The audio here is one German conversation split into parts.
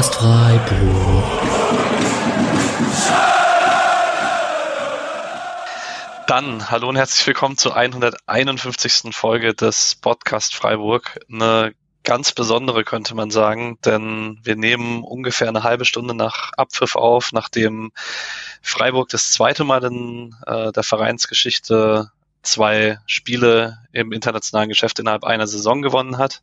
Podcast Freiburg. Dann hallo und herzlich willkommen zur 151. Folge des Podcast Freiburg. Eine ganz besondere könnte man sagen, denn wir nehmen ungefähr eine halbe Stunde nach Abpfiff auf, nachdem Freiburg das zweite Mal in äh, der Vereinsgeschichte zwei Spiele im internationalen Geschäft innerhalb einer Saison gewonnen hat.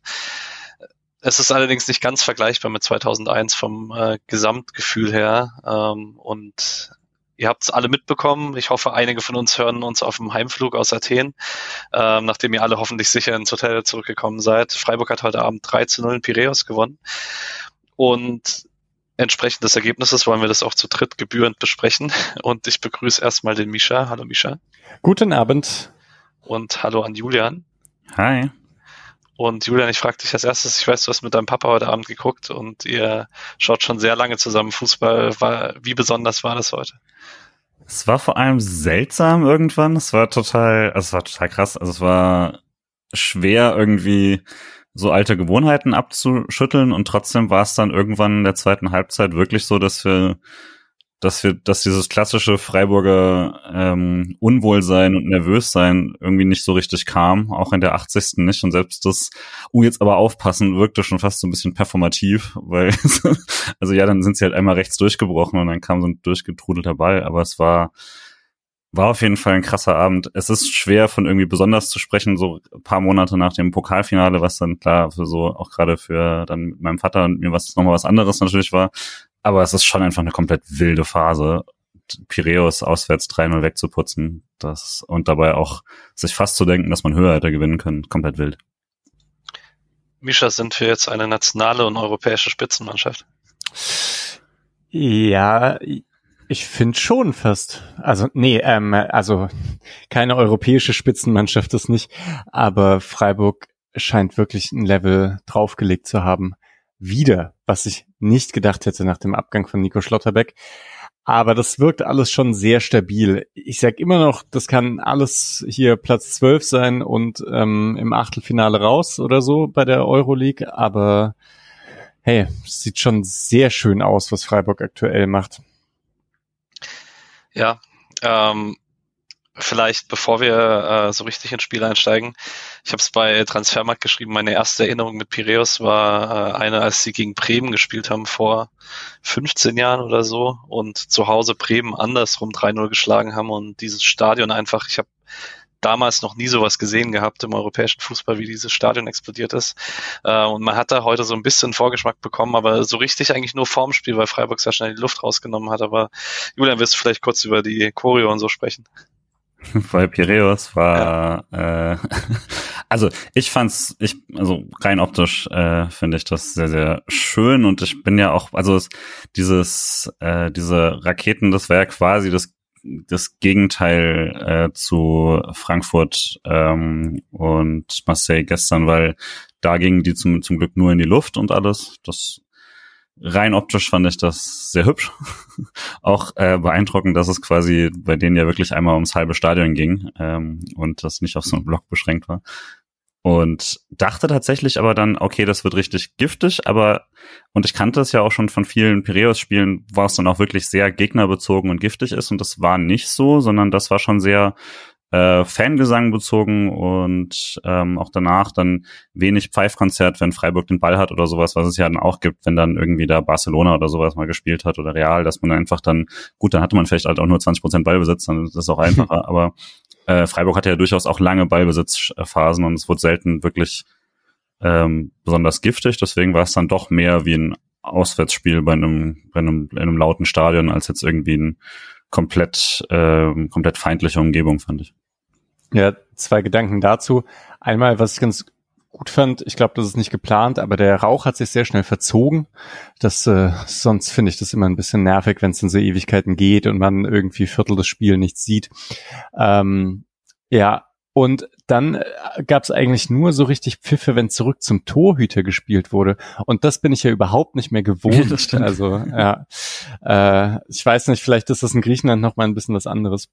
Es ist allerdings nicht ganz vergleichbar mit 2001 vom äh, Gesamtgefühl her. Ähm, und ihr habt es alle mitbekommen. Ich hoffe, einige von uns hören uns auf dem Heimflug aus Athen, ähm, nachdem ihr alle hoffentlich sicher ins Hotel zurückgekommen seid. Freiburg hat heute Abend 3 zu 0 in Piräus gewonnen. Und entsprechend des Ergebnisses wollen wir das auch zu dritt gebührend besprechen. Und ich begrüße erstmal den Misha. Hallo Misha. Guten Abend. Und hallo an Julian. Hi. Und Julian, ich frage dich als erstes, ich weiß, du hast mit deinem Papa heute Abend geguckt und ihr schaut schon sehr lange zusammen Fußball. War, wie besonders war das heute? Es war vor allem seltsam irgendwann. Es war total, also es war total krass. Also es war schwer irgendwie so alte Gewohnheiten abzuschütteln und trotzdem war es dann irgendwann in der zweiten Halbzeit wirklich so, dass wir dass wir, dass dieses klassische Freiburger ähm, Unwohlsein und Nervössein irgendwie nicht so richtig kam, auch in der 80. nicht. Und selbst das, oh, jetzt aber aufpassen, wirkte schon fast so ein bisschen performativ, weil, also ja, dann sind sie halt einmal rechts durchgebrochen und dann kam so ein durchgetrudelter Ball, aber es war, war auf jeden Fall ein krasser Abend. Es ist schwer von irgendwie besonders zu sprechen, so ein paar Monate nach dem Pokalfinale, was dann klar für so auch gerade für dann mit meinem Vater und mir was nochmal was anderes natürlich war. Aber es ist schon einfach eine komplett wilde Phase. Piräus auswärts 3-0 wegzuputzen, das, und dabei auch sich fast zu denken, dass man höher hätte gewinnen können, komplett wild. Mischa, sind wir jetzt eine nationale und europäische Spitzenmannschaft? Ja, ich finde schon fast. Also, nee, ähm, also keine europäische Spitzenmannschaft ist nicht, aber Freiburg scheint wirklich ein Level draufgelegt zu haben wieder, was ich nicht gedacht hätte nach dem Abgang von Nico Schlotterbeck. Aber das wirkt alles schon sehr stabil. Ich sag immer noch, das kann alles hier Platz 12 sein und ähm, im Achtelfinale raus oder so bei der Euroleague. Aber hey, sieht schon sehr schön aus, was Freiburg aktuell macht. Ja, ähm, vielleicht bevor wir äh, so richtig ins Spiel einsteigen, ich habe es bei Transfermarkt geschrieben, meine erste Erinnerung mit Piräus war äh, eine, als sie gegen Bremen gespielt haben vor 15 Jahren oder so und zu Hause Bremen andersrum 3-0 geschlagen haben und dieses Stadion einfach, ich habe damals noch nie sowas gesehen gehabt im europäischen Fußball, wie dieses Stadion explodiert ist. Äh, und man hat da heute so ein bisschen Vorgeschmack bekommen, aber so richtig eigentlich nur vorm Spiel, weil Freiburg sehr schnell die Luft rausgenommen hat. Aber Julian, wirst du vielleicht kurz über die Choreo und so sprechen? Bei Piräus war, ja. äh, also ich fand's, ich, also rein optisch äh, finde ich das sehr, sehr schön und ich bin ja auch, also es, dieses, äh, diese Raketen, das wäre quasi das das Gegenteil äh, zu Frankfurt ähm, und Marseille gestern, weil da gingen die zum, zum Glück nur in die Luft und alles. Das rein optisch fand ich das sehr hübsch. auch äh, beeindruckend, dass es quasi bei denen ja wirklich einmal ums halbe Stadion ging ähm, und das nicht auf so einen Block beschränkt war. Und dachte tatsächlich aber dann, okay, das wird richtig giftig, aber, und ich kannte es ja auch schon von vielen Piraeus-Spielen, war es dann auch wirklich sehr gegnerbezogen und giftig ist und das war nicht so, sondern das war schon sehr äh, Fangesang bezogen und ähm, auch danach dann wenig Pfeifkonzert, wenn Freiburg den Ball hat oder sowas, was es ja dann auch gibt, wenn dann irgendwie da Barcelona oder sowas mal gespielt hat oder Real, dass man einfach dann, gut, dann hatte man vielleicht halt auch nur 20 Prozent Ballbesitz, dann ist das auch einfacher, aber äh, Freiburg hatte ja durchaus auch lange Ballbesitzphasen und es wurde selten wirklich ähm, besonders giftig, deswegen war es dann doch mehr wie ein Auswärtsspiel bei einem, bei einem, in einem lauten Stadion als jetzt irgendwie ein komplett, äh, komplett feindliche Umgebung, fand ich. Ja, zwei Gedanken dazu. Einmal, was ich ganz gut fand, ich glaube, das ist nicht geplant, aber der Rauch hat sich sehr schnell verzogen. Das äh, sonst finde ich das immer ein bisschen nervig, wenn es in so Ewigkeiten geht und man irgendwie Viertel des Spiels nichts sieht. Ähm, ja, und dann äh, gab es eigentlich nur so richtig Pfiffe, wenn zurück zum Torhüter gespielt wurde. Und das bin ich ja überhaupt nicht mehr gewohnt. also ja, äh, ich weiß nicht, vielleicht ist das in Griechenland noch mal ein bisschen was anderes.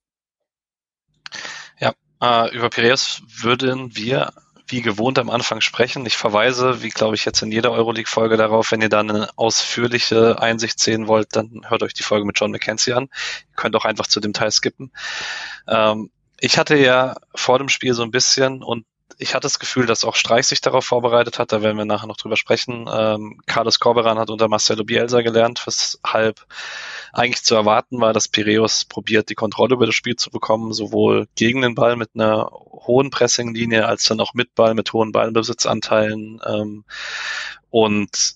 Äh, über Piraeus würden wir wie gewohnt am Anfang sprechen. Ich verweise, wie glaube ich jetzt in jeder Euroleague-Folge darauf, wenn ihr da eine ausführliche Einsicht sehen wollt, dann hört euch die Folge mit John McKenzie an. Ihr könnt auch einfach zu dem Teil skippen. Ähm, ich hatte ja vor dem Spiel so ein bisschen und ich hatte das Gefühl, dass auch Streich sich darauf vorbereitet hat, da werden wir nachher noch drüber sprechen. Ähm, Carlos Corberan hat unter Marcelo Bielsa gelernt, weshalb eigentlich zu erwarten war, dass Piraeus probiert, die Kontrolle über das Spiel zu bekommen, sowohl gegen den Ball mit einer hohen Pressinglinie als dann auch mit Ball, mit hohen Ballbesitzanteilen. Ähm, und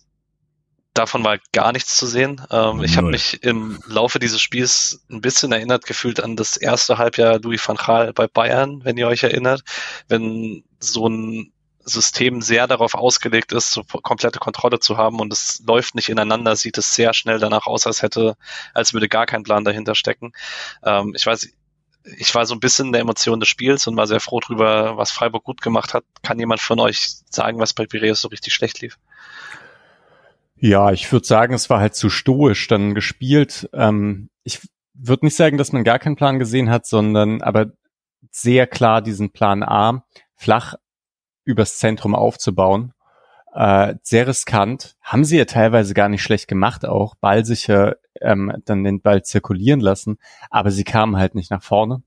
davon war gar nichts zu sehen. Ähm, ich habe mich im Laufe dieses Spiels ein bisschen erinnert gefühlt an das erste Halbjahr Louis van Gaal bei Bayern, wenn ihr euch erinnert, wenn so ein System sehr darauf ausgelegt ist, so komplette Kontrolle zu haben und es läuft nicht ineinander, sieht es sehr schnell danach aus, als hätte, als würde gar kein Plan dahinter stecken. Ähm, ich weiß, ich war so ein bisschen in der Emotion des Spiels und war sehr froh drüber, was Freiburg gut gemacht hat. Kann jemand von euch sagen, was bei Piraeus so richtig schlecht lief? Ja, ich würde sagen, es war halt zu stoisch dann gespielt. Ähm, ich würde nicht sagen, dass man gar keinen Plan gesehen hat, sondern aber sehr klar diesen Plan A flach übers Zentrum aufzubauen. Äh, sehr riskant. Haben sie ja teilweise gar nicht schlecht gemacht, auch ballsicher ähm, dann den Ball zirkulieren lassen, aber sie kamen halt nicht nach vorne.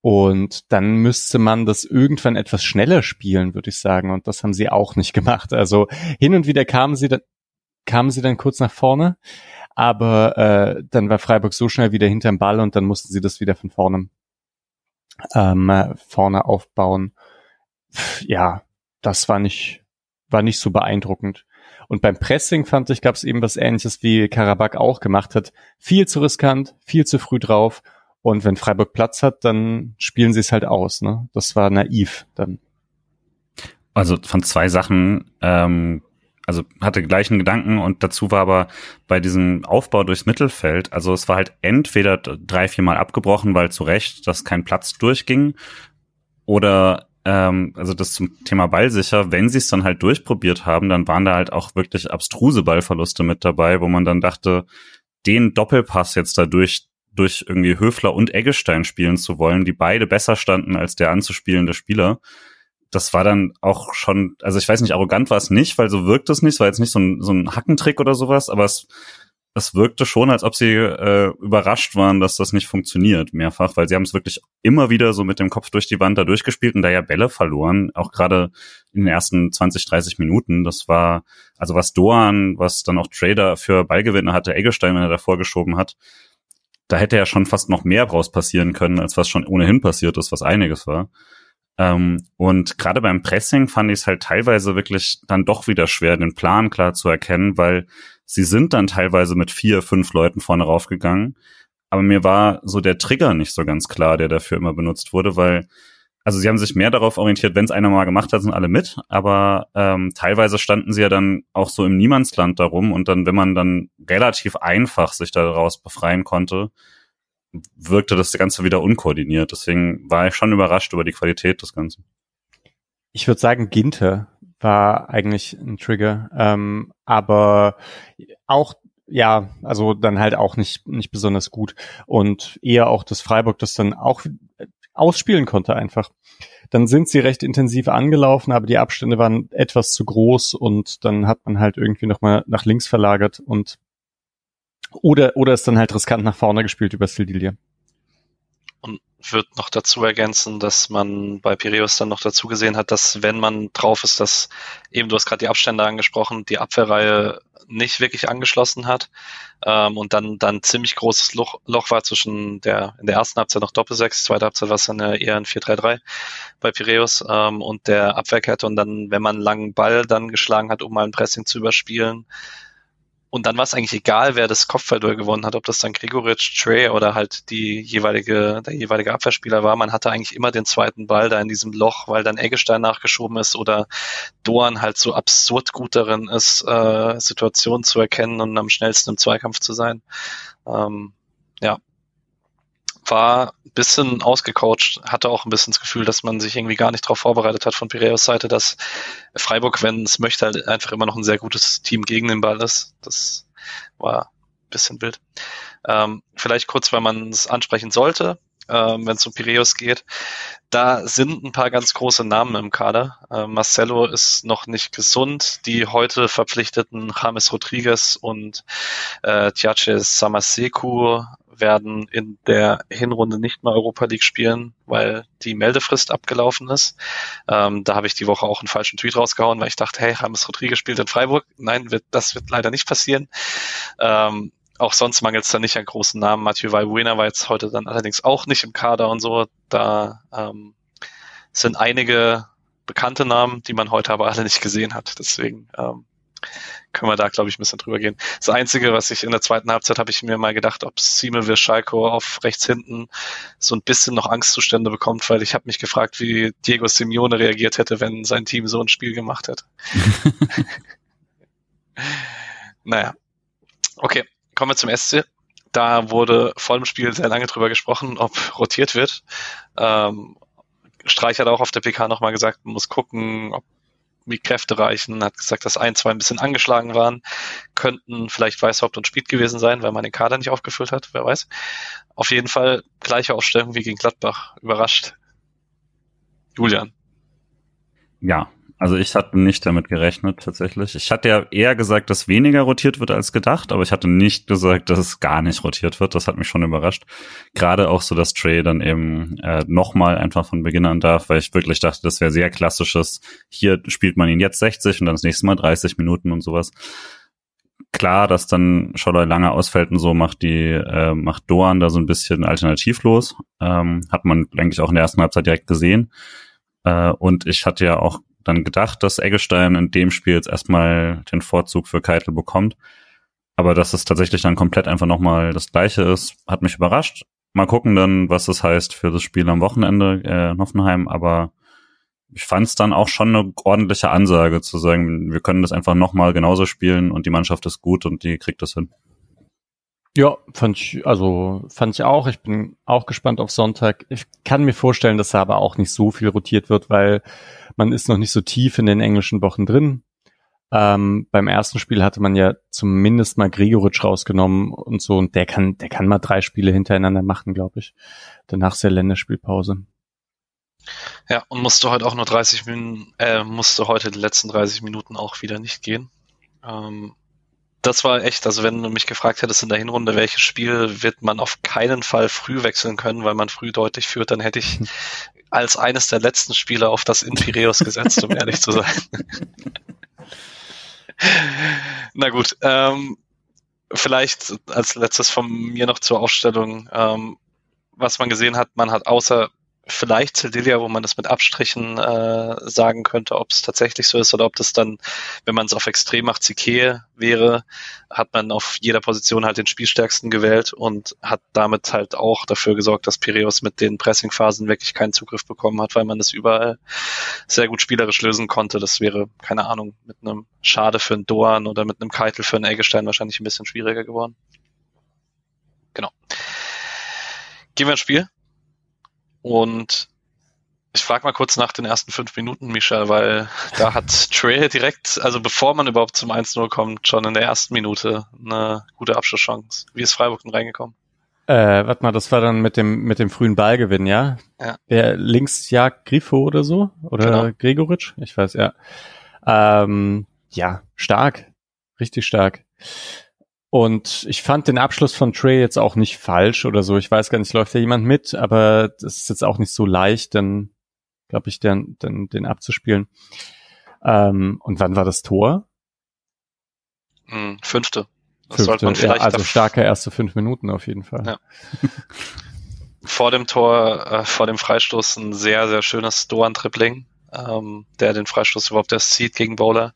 Und dann müsste man das irgendwann etwas schneller spielen, würde ich sagen. Und das haben sie auch nicht gemacht. Also hin und wieder kamen sie dann, kamen sie dann kurz nach vorne, aber äh, dann war Freiburg so schnell wieder hinterm Ball und dann mussten sie das wieder von vorne ähm, vorne aufbauen. Ja, das war nicht war nicht so beeindruckend. Und beim Pressing fand ich, gab es eben was Ähnliches, wie Karabakh auch gemacht hat. Viel zu riskant, viel zu früh drauf. Und wenn Freiburg Platz hat, dann spielen sie es halt aus. Ne? Das war naiv dann. Also von zwei Sachen ähm, also hatte gleichen Gedanken und dazu war aber bei diesem Aufbau durchs Mittelfeld, also es war halt entweder drei, vier Mal abgebrochen, weil zu Recht, dass kein Platz durchging, oder ähm, also das zum Thema Ballsicher, wenn sie es dann halt durchprobiert haben, dann waren da halt auch wirklich abstruse Ballverluste mit dabei, wo man dann dachte, den Doppelpass jetzt dadurch durch irgendwie Höfler und Eggestein spielen zu wollen, die beide besser standen als der anzuspielende Spieler das war dann auch schon, also ich weiß nicht, arrogant war es nicht, weil so wirkt es nicht, es war jetzt nicht so ein, so ein Hackentrick oder sowas, aber es, es wirkte schon, als ob sie äh, überrascht waren, dass das nicht funktioniert, mehrfach, weil sie haben es wirklich immer wieder so mit dem Kopf durch die Wand da durchgespielt und da ja Bälle verloren, auch gerade in den ersten 20, 30 Minuten. Das war, also was Doan, was dann auch Trader für Ballgewinne hatte, Eggestein, wenn er davor geschoben hat, da hätte ja schon fast noch mehr draus passieren können, als was schon ohnehin passiert ist, was einiges war. Ähm, und gerade beim Pressing fand ich es halt teilweise wirklich dann doch wieder schwer, den Plan klar zu erkennen, weil sie sind dann teilweise mit vier, fünf Leuten vorne raufgegangen. Aber mir war so der Trigger nicht so ganz klar, der dafür immer benutzt wurde, weil also sie haben sich mehr darauf orientiert, wenn es einer mal gemacht hat, sind alle mit, aber ähm, teilweise standen sie ja dann auch so im Niemandsland darum und dann, wenn man dann relativ einfach sich daraus befreien konnte, wirkte das Ganze wieder unkoordiniert. Deswegen war ich schon überrascht über die Qualität des Ganzen. Ich würde sagen, Ginter war eigentlich ein Trigger, ähm, aber auch ja, also dann halt auch nicht nicht besonders gut und eher auch das Freiburg, das dann auch ausspielen konnte einfach. Dann sind sie recht intensiv angelaufen, aber die Abstände waren etwas zu groß und dann hat man halt irgendwie nochmal nach links verlagert und oder, oder ist dann halt riskant nach vorne gespielt über Sildilia. Und wird noch dazu ergänzen, dass man bei Piraeus dann noch dazu gesehen hat, dass wenn man drauf ist, dass eben, du hast gerade die Abstände angesprochen, die Abwehrreihe nicht wirklich angeschlossen hat ähm, und dann dann ziemlich großes Loch, Loch war zwischen der in der ersten Halbzeit noch Doppelsechs, zweite Halbzeit war es dann eher ein 4-3-3 bei Piraeus ähm, und der Abwehrkette und dann, wenn man einen langen Ball dann geschlagen hat, um mal ein Pressing zu überspielen, und dann war es eigentlich egal, wer das Kopfballduell gewonnen hat, ob das dann Gregoritsch, Trey oder halt die jeweilige, der jeweilige Abwehrspieler war. Man hatte eigentlich immer den zweiten Ball da in diesem Loch, weil dann Eggestein nachgeschoben ist oder Doan halt so absurd gut darin ist, äh, Situationen zu erkennen und am schnellsten im Zweikampf zu sein. Ähm, ja, war ein bisschen ausgecoacht, hatte auch ein bisschen das Gefühl, dass man sich irgendwie gar nicht darauf vorbereitet hat von Piraeus Seite, dass Freiburg, wenn es möchte, halt einfach immer noch ein sehr gutes Team gegen den Ball ist. Das war ein bisschen wild. Ähm, vielleicht kurz, weil man es ansprechen sollte. ähm, wenn es um Piraeus geht. Da sind ein paar ganz große Namen im Kader. Äh, Marcelo ist noch nicht gesund. Die heute verpflichteten James Rodriguez und äh, Tiache Samaseku werden in der Hinrunde nicht mehr Europa League spielen, weil die Meldefrist abgelaufen ist. Ähm, da habe ich die Woche auch einen falschen Tweet rausgehauen, weil ich dachte, hey, James Rodriguez spielt in Freiburg. Nein, wird, das wird leider nicht passieren. Ähm, auch sonst mangelt es da nicht an großen Namen. Mathieu Valbuena war jetzt heute dann allerdings auch nicht im Kader und so. Da ähm, sind einige bekannte Namen, die man heute aber alle nicht gesehen hat. Deswegen ähm, können wir da, glaube ich, ein bisschen drüber gehen. Das Einzige, was ich in der zweiten Halbzeit habe ich mir mal gedacht, ob Simon Virschalko auf rechts hinten so ein bisschen noch Angstzustände bekommt, weil ich habe mich gefragt, wie Diego Simeone reagiert hätte, wenn sein Team so ein Spiel gemacht hätte. naja. Okay, kommen wir zum SC. Da wurde vor dem Spiel sehr lange drüber gesprochen, ob rotiert wird. Ähm, Streich hat auch auf der PK nochmal gesagt, man muss gucken, ob Kräfte reichen, hat gesagt, dass ein, zwei ein bisschen angeschlagen waren, könnten vielleicht Weißhaupt und Spied gewesen sein, weil man den Kader nicht aufgefüllt hat, wer weiß. Auf jeden Fall gleiche Aufstellung wie gegen Gladbach. Überrascht. Julian. Ja, also ich hatte nicht damit gerechnet tatsächlich. Ich hatte ja eher gesagt, dass weniger rotiert wird als gedacht, aber ich hatte nicht gesagt, dass es gar nicht rotiert wird. Das hat mich schon überrascht. Gerade auch so, dass Trey dann eben äh, nochmal einfach von Beginn an darf, weil ich wirklich dachte, das wäre sehr klassisches. Hier spielt man ihn jetzt 60 und dann das nächste Mal 30 Minuten und sowas. Klar, dass dann Scholler lange ausfällt und so macht die äh, macht Doan da so ein bisschen alternativlos. Ähm, hat man eigentlich auch in der ersten Halbzeit direkt gesehen. Äh, und ich hatte ja auch dann gedacht, dass Eggestein in dem Spiel jetzt erstmal den Vorzug für Keitel bekommt. Aber dass es tatsächlich dann komplett einfach nochmal das gleiche ist, hat mich überrascht. Mal gucken dann, was das heißt für das Spiel am Wochenende äh, in Hoffenheim. Aber ich fand es dann auch schon eine ordentliche Ansage zu sagen, wir können das einfach nochmal genauso spielen und die Mannschaft ist gut und die kriegt das hin. Ja, fand ich, also fand ich auch. Ich bin auch gespannt auf Sonntag. Ich kann mir vorstellen, dass da aber auch nicht so viel rotiert wird, weil man ist noch nicht so tief in den englischen Wochen drin. Ähm, beim ersten Spiel hatte man ja zumindest mal Gregoritsch rausgenommen und so, und der kann, der kann mal drei Spiele hintereinander machen, glaube ich. Danach ist der Länderspielpause. Ja, und musste heute auch nur 30 Minuten, äh, musste heute die letzten 30 Minuten auch wieder nicht gehen. Ähm, das war echt, also wenn du mich gefragt hättest in der Hinrunde, welches Spiel wird man auf keinen Fall früh wechseln können, weil man früh deutlich führt, dann hätte ich als eines der letzten Spiele auf das in Piraeus gesetzt, um ehrlich zu sein. Na gut, ähm, vielleicht als letztes von mir noch zur Aufstellung. Ähm, was man gesehen hat, man hat außer vielleicht Cedilia, wo man das mit Abstrichen äh, sagen könnte, ob es tatsächlich so ist oder ob das dann, wenn man es auf extrem macht, Zike wäre, hat man auf jeder Position halt den Spielstärksten gewählt und hat damit halt auch dafür gesorgt, dass Piraeus mit den Pressingphasen wirklich keinen Zugriff bekommen hat, weil man das überall sehr gut spielerisch lösen konnte. Das wäre, keine Ahnung, mit einem Schade für einen Doan oder mit einem Keitel für einen Eggestein wahrscheinlich ein bisschen schwieriger geworden. Genau. Gehen wir ins Spiel. Und ich frage mal kurz nach den ersten fünf Minuten, Michel, weil da hat Trey direkt, also bevor man überhaupt zum 1-0 kommt, schon in der ersten Minute eine gute Abschlusschance. Wie ist Freiburg denn reingekommen? Äh, warte mal, das war dann mit dem mit dem frühen Ballgewinn, ja? Ja. Der links jagt Grifo oder so? Oder genau. Gregoritsch? Ich weiß, ja. Ähm, ja, stark. Richtig stark. Und ich fand den Abschluss von Trey jetzt auch nicht falsch oder so. Ich weiß gar nicht, läuft da jemand mit, aber das ist jetzt auch nicht so leicht, dann glaube ich, den, den, den abzuspielen. Ähm, und wann war das Tor? Hm, fünfte. Das fünfte, man vielleicht ja, also starke erste fünf Minuten auf jeden Fall. Ja. vor dem Tor, äh, vor dem Freistoß ein sehr, sehr schönes Doan-Tripling ähm, der den Freistoß überhaupt erst zieht gegen Bowler.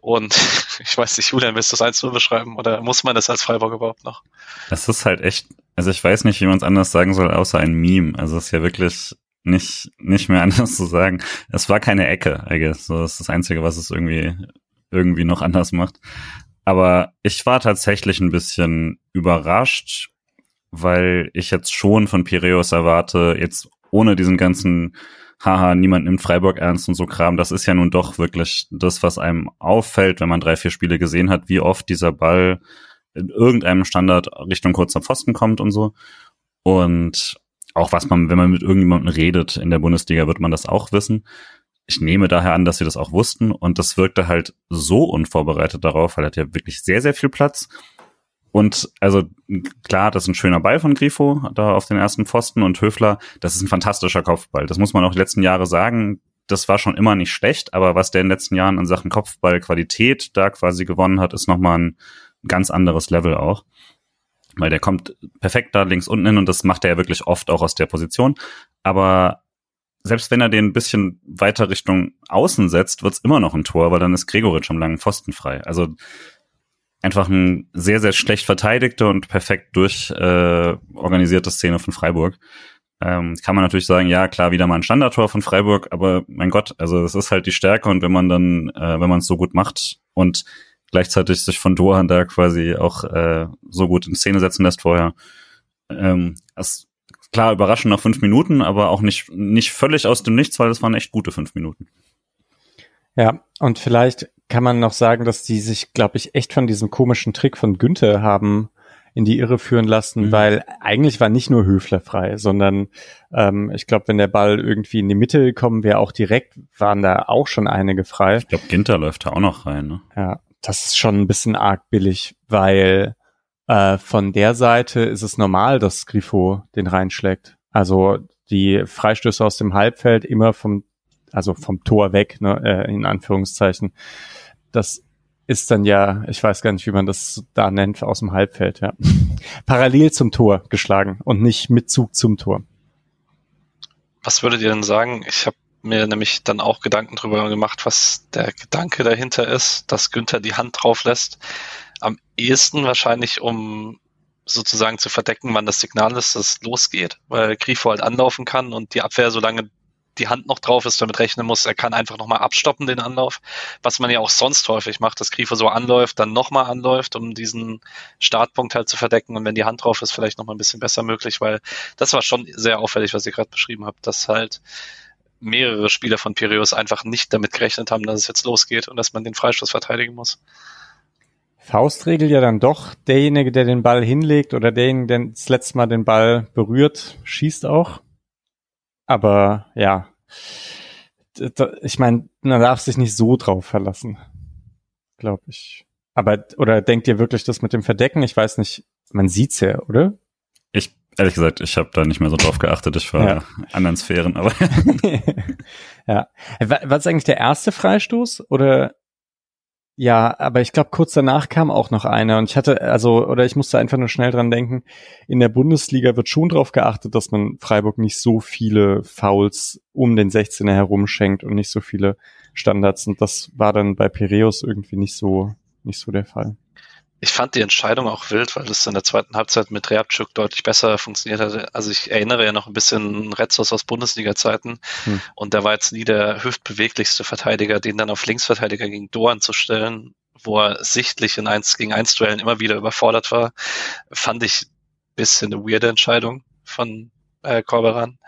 Und ich weiß nicht, Julian, willst du das 1 beschreiben oder muss man das als Freiburg überhaupt noch? Das ist halt echt, also ich weiß nicht, wie man es anders sagen soll, außer ein Meme. Also es ist ja wirklich nicht, nicht mehr anders zu sagen. Es war keine Ecke, I guess. So, das ist das Einzige, was es irgendwie, irgendwie noch anders macht. Aber ich war tatsächlich ein bisschen überrascht, weil ich jetzt schon von Piraeus erwarte, jetzt ohne diesen ganzen haha, niemand nimmt Freiburg ernst und so Kram. Das ist ja nun doch wirklich das, was einem auffällt, wenn man drei, vier Spiele gesehen hat, wie oft dieser Ball in irgendeinem Standard Richtung kurzer Pfosten kommt und so. Und auch was man, wenn man mit irgendjemandem redet in der Bundesliga, wird man das auch wissen. Ich nehme daher an, dass sie das auch wussten und das wirkte halt so unvorbereitet darauf, weil er hat ja wirklich sehr, sehr viel Platz. Und also klar, das ist ein schöner Ball von Grifo da auf den ersten Pfosten und Höfler, das ist ein fantastischer Kopfball. Das muss man auch die letzten Jahre sagen. Das war schon immer nicht schlecht, aber was der in den letzten Jahren in Sachen Kopfballqualität da quasi gewonnen hat, ist nochmal ein ganz anderes Level auch. Weil der kommt perfekt da links unten hin und das macht er ja wirklich oft auch aus der Position. Aber selbst wenn er den ein bisschen weiter Richtung Außen setzt, wird's immer noch ein Tor, weil dann ist Gregoritsch am langen Pfosten frei. Also einfach ein sehr, sehr schlecht verteidigte und perfekt durchorganisierte äh, Szene von Freiburg. Ähm, kann man natürlich sagen, ja, klar, wieder mal ein Standardtor von Freiburg, aber mein Gott, also es ist halt die Stärke und wenn man dann, äh, wenn man es so gut macht und gleichzeitig sich von Dohan da quasi auch äh, so gut in Szene setzen lässt vorher. Ähm, das, klar, überraschend nach fünf Minuten, aber auch nicht, nicht völlig aus dem Nichts, weil das waren echt gute fünf Minuten. Ja, und vielleicht kann man noch sagen, dass die sich, glaube ich, echt von diesem komischen Trick von Günther haben in die Irre führen lassen, mhm. weil eigentlich war nicht nur Höfler frei, sondern ähm, ich glaube, wenn der Ball irgendwie in die Mitte gekommen wäre, auch direkt, waren da auch schon einige frei. Ich glaube, Ginter läuft da auch noch rein. Ne? Ja, das ist schon ein bisschen arg billig, weil äh, von der Seite ist es normal, dass Grifo den reinschlägt. Also die Freistöße aus dem Halbfeld immer vom, also vom Tor weg, ne, äh, in Anführungszeichen. Das ist dann ja, ich weiß gar nicht, wie man das da nennt, aus dem Halbfeld, ja. Parallel zum Tor geschlagen und nicht mit Zug zum Tor. Was würdet ihr denn sagen? Ich habe mir nämlich dann auch Gedanken drüber gemacht, was der Gedanke dahinter ist, dass Günther die Hand drauf lässt. Am ehesten wahrscheinlich, um sozusagen zu verdecken, wann das Signal ist, dass es losgeht, weil Grifo halt anlaufen kann und die Abwehr, solange die Hand noch drauf ist, damit rechnen muss, er kann einfach nochmal abstoppen, den Anlauf, was man ja auch sonst häufig macht, dass Grifo so anläuft, dann nochmal anläuft, um diesen Startpunkt halt zu verdecken und wenn die Hand drauf ist, vielleicht nochmal ein bisschen besser möglich, weil das war schon sehr auffällig, was ihr gerade beschrieben habt, dass halt mehrere Spieler von Piraeus einfach nicht damit gerechnet haben, dass es jetzt losgeht und dass man den Freistoß verteidigen muss. Faustregel ja dann doch, derjenige, der den Ball hinlegt oder derjenige, der das letzte Mal den Ball berührt, schießt auch. Aber ja, ich meine, man darf sich nicht so drauf verlassen, glaube ich. Aber, oder denkt ihr wirklich das mit dem Verdecken? Ich weiß nicht, man sieht's ja, oder? Ich Ehrlich gesagt, ich habe da nicht mehr so drauf geachtet. Ich war ja. anderen Sphären, aber. ja. War es eigentlich der erste Freistoß? Oder ja, aber ich glaube, kurz danach kam auch noch einer und ich hatte, also, oder ich musste einfach nur schnell dran denken, in der Bundesliga wird schon darauf geachtet, dass man Freiburg nicht so viele Fouls um den 16er herum schenkt und nicht so viele Standards. Und das war dann bei Piräus irgendwie nicht so, nicht so der Fall. Ich fand die Entscheidung auch wild, weil das in der zweiten Halbzeit mit Reabczuk deutlich besser funktioniert hat. Also ich erinnere ja noch ein bisschen Retzos aus Bundesliga-Zeiten hm. und der war jetzt nie der hüftbeweglichste Verteidiger, den dann auf Linksverteidiger gegen Doan zu stellen, wo er sichtlich in 1 gegen 1 Duellen immer wieder überfordert war, fand ich ein bisschen eine weirde Entscheidung von äh, Corberan.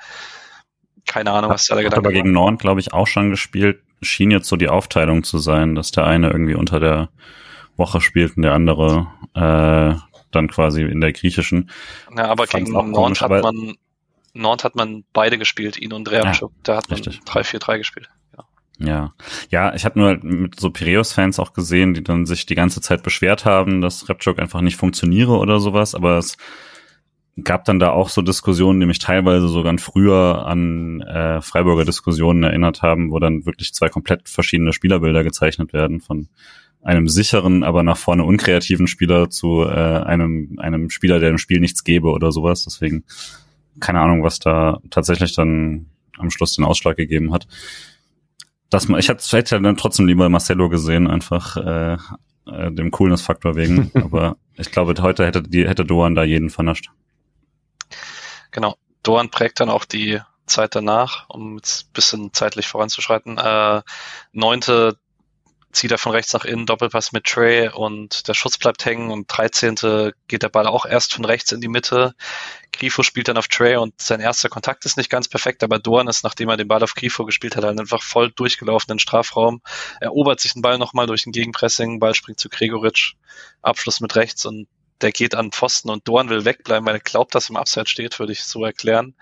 Keine Ahnung, was da der Gedanke war. aber gegen Norden, glaube ich, auch schon gespielt. Schien jetzt so die Aufteilung zu sein, dass der eine irgendwie unter der Woche spielt und der andere äh, dann quasi in der griechischen. Ja, aber Fand's gegen Nord hat man Nord hat man beide gespielt, ihn und Reabczuk. Ja, da hat man 3-4-3 gespielt. Ja. Ja, ja ich habe nur mit so Piraeus-Fans auch gesehen, die dann sich die ganze Zeit beschwert haben, dass Repchuk einfach nicht funktioniere oder sowas, aber es gab dann da auch so Diskussionen, die mich teilweise sogar früher an äh, Freiburger Diskussionen erinnert haben, wo dann wirklich zwei komplett verschiedene Spielerbilder gezeichnet werden von einem sicheren, aber nach vorne unkreativen Spieler zu äh, einem, einem Spieler, der im Spiel nichts gebe oder sowas. Deswegen keine Ahnung, was da tatsächlich dann am Schluss den Ausschlag gegeben hat. Das, ich hätte, hätte dann trotzdem lieber Marcelo gesehen, einfach äh, äh, dem Coolness-Faktor wegen. aber ich glaube, heute hätte, die, hätte Doan da jeden vernascht. Genau. Doan prägt dann auch die Zeit danach, um jetzt bisschen zeitlich voranzuschreiten. Äh, neunte zieht er von rechts nach innen, Doppelpass mit Trey und der Schutz bleibt hängen und 13. geht der Ball auch erst von rechts in die Mitte. Grifo spielt dann auf Trey und sein erster Kontakt ist nicht ganz perfekt, aber Dorn ist, nachdem er den Ball auf Grifo gespielt hat, halt einfach voll durchgelaufen Strafraum, erobert sich den Ball nochmal durch ein Gegenpressing, Ball springt zu Gregoritsch, Abschluss mit rechts und der geht an Pfosten und Dorn will wegbleiben, weil er glaubt, dass er im Abseits steht, würde ich so erklären.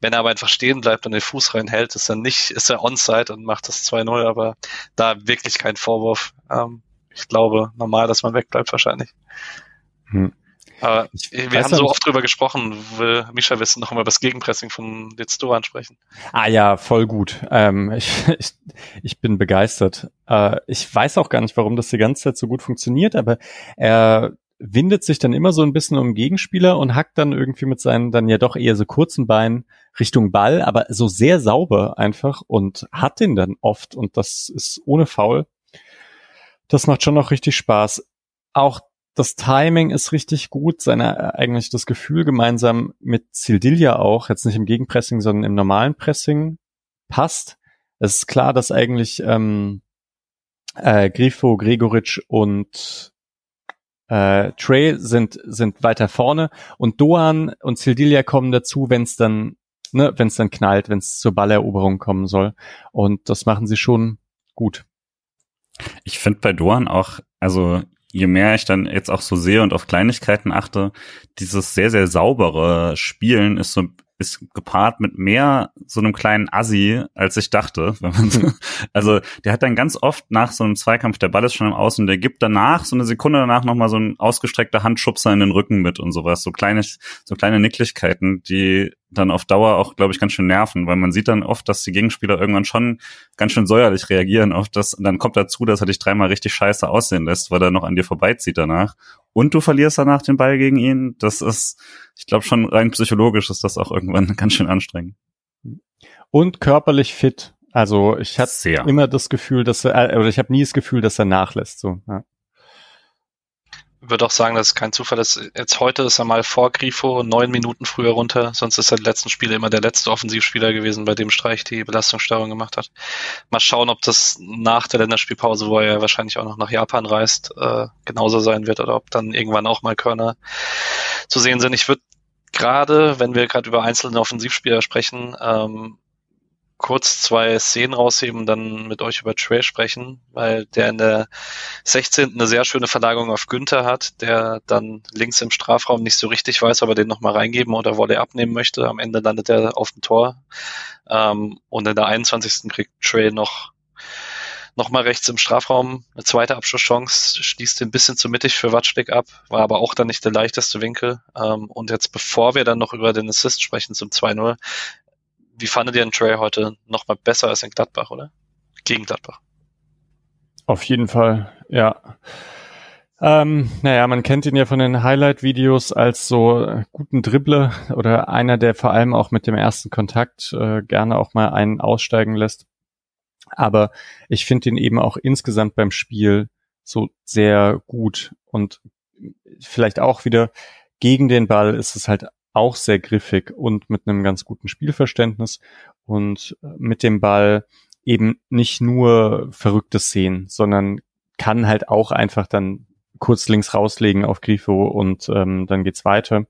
Wenn er aber einfach stehen bleibt und den Fuß reinhält, ist er nicht, ist er onside und macht das 2-0, aber da wirklich kein Vorwurf. Ähm, ich glaube normal, dass man wegbleibt wahrscheinlich. Hm. Aber wir haben so oft drüber gesprochen, will Misha wissen noch mal über das Gegenpressing von Litz ansprechen. Ah ja, voll gut. Ähm, ich, ich, ich bin begeistert. Äh, ich weiß auch gar nicht, warum das die ganze Zeit so gut funktioniert, aber er windet sich dann immer so ein bisschen um Gegenspieler und hackt dann irgendwie mit seinen dann ja doch eher so kurzen Beinen Richtung Ball, aber so sehr sauber einfach und hat den dann oft und das ist ohne Foul. Das macht schon noch richtig Spaß. Auch das Timing ist richtig gut, seine äh, eigentlich das Gefühl gemeinsam mit Sildilia auch, jetzt nicht im Gegenpressing, sondern im normalen Pressing passt. Es ist klar, dass eigentlich ähm, äh, Grifo, Gregoritsch und äh, Trey sind sind weiter vorne und Doan und Sildilia kommen dazu, wenn es dann ne, wenn es dann knallt, wenn es zur Balleroberung kommen soll und das machen sie schon gut. Ich finde bei Doan auch, also je mehr ich dann jetzt auch so sehe und auf Kleinigkeiten achte, dieses sehr, sehr saubere Spielen ist so ist gepaart mit mehr so einem kleinen Assi, als ich dachte. also der hat dann ganz oft nach so einem Zweikampf, der Ball ist schon im Außen, der gibt danach, so eine Sekunde danach nochmal so ein ausgestreckter Handschubser in den Rücken mit und sowas. So kleine, so kleine Nicklichkeiten, die dann auf Dauer auch, glaube ich, ganz schön nerven, weil man sieht dann oft, dass die Gegenspieler irgendwann schon ganz schön säuerlich reagieren auf das. Und dann kommt dazu, dass er dich dreimal richtig scheiße aussehen lässt, weil er noch an dir vorbeizieht danach. Und du verlierst danach den Ball gegen ihn. Das ist, ich glaube, schon rein psychologisch ist das auch irgendwann ganz schön anstrengend. Und körperlich fit. Also ich hatte immer das Gefühl, dass er, oder ich habe nie das Gefühl, dass er nachlässt. So. Ja würde auch sagen, dass es kein Zufall ist. Jetzt heute ist er mal vor Grifo neun Minuten früher runter, sonst ist er die letzten Spiele immer der letzte Offensivspieler gewesen, bei dem Streich die Belastungssteuerung gemacht hat. Mal schauen, ob das nach der Länderspielpause, wo er wahrscheinlich auch noch nach Japan reist, äh, genauso sein wird oder ob dann irgendwann auch mal Körner zu sehen sind. Ich würde gerade, wenn wir gerade über einzelne Offensivspieler sprechen, ähm, kurz zwei Szenen rausheben und dann mit euch über Trey sprechen, weil der in der 16. eine sehr schöne Verlagerung auf Günther hat, der dann links im Strafraum nicht so richtig weiß, ob er den nochmal reingeben oder Wolle abnehmen möchte. Am Ende landet er auf dem Tor. Ähm, und in der 21. kriegt Trey noch nochmal rechts im Strafraum eine zweite Abschlusschance, schließt ein bisschen zu mittig für Watschlik ab, war aber auch dann nicht der leichteste Winkel. Ähm, und jetzt, bevor wir dann noch über den Assist sprechen zum 2-0, wie fandet ihr den Trey heute noch mal besser als in Gladbach, oder? Gegen Gladbach. Auf jeden Fall, ja. Ähm, naja, man kennt ihn ja von den Highlight-Videos als so guten Dribbler oder einer, der vor allem auch mit dem ersten Kontakt äh, gerne auch mal einen aussteigen lässt. Aber ich finde ihn eben auch insgesamt beim Spiel so sehr gut und vielleicht auch wieder gegen den Ball ist es halt auch sehr griffig und mit einem ganz guten Spielverständnis und äh, mit dem Ball eben nicht nur verrückte Szenen, sondern kann halt auch einfach dann kurz links rauslegen auf Grifo und ähm, dann geht's weiter.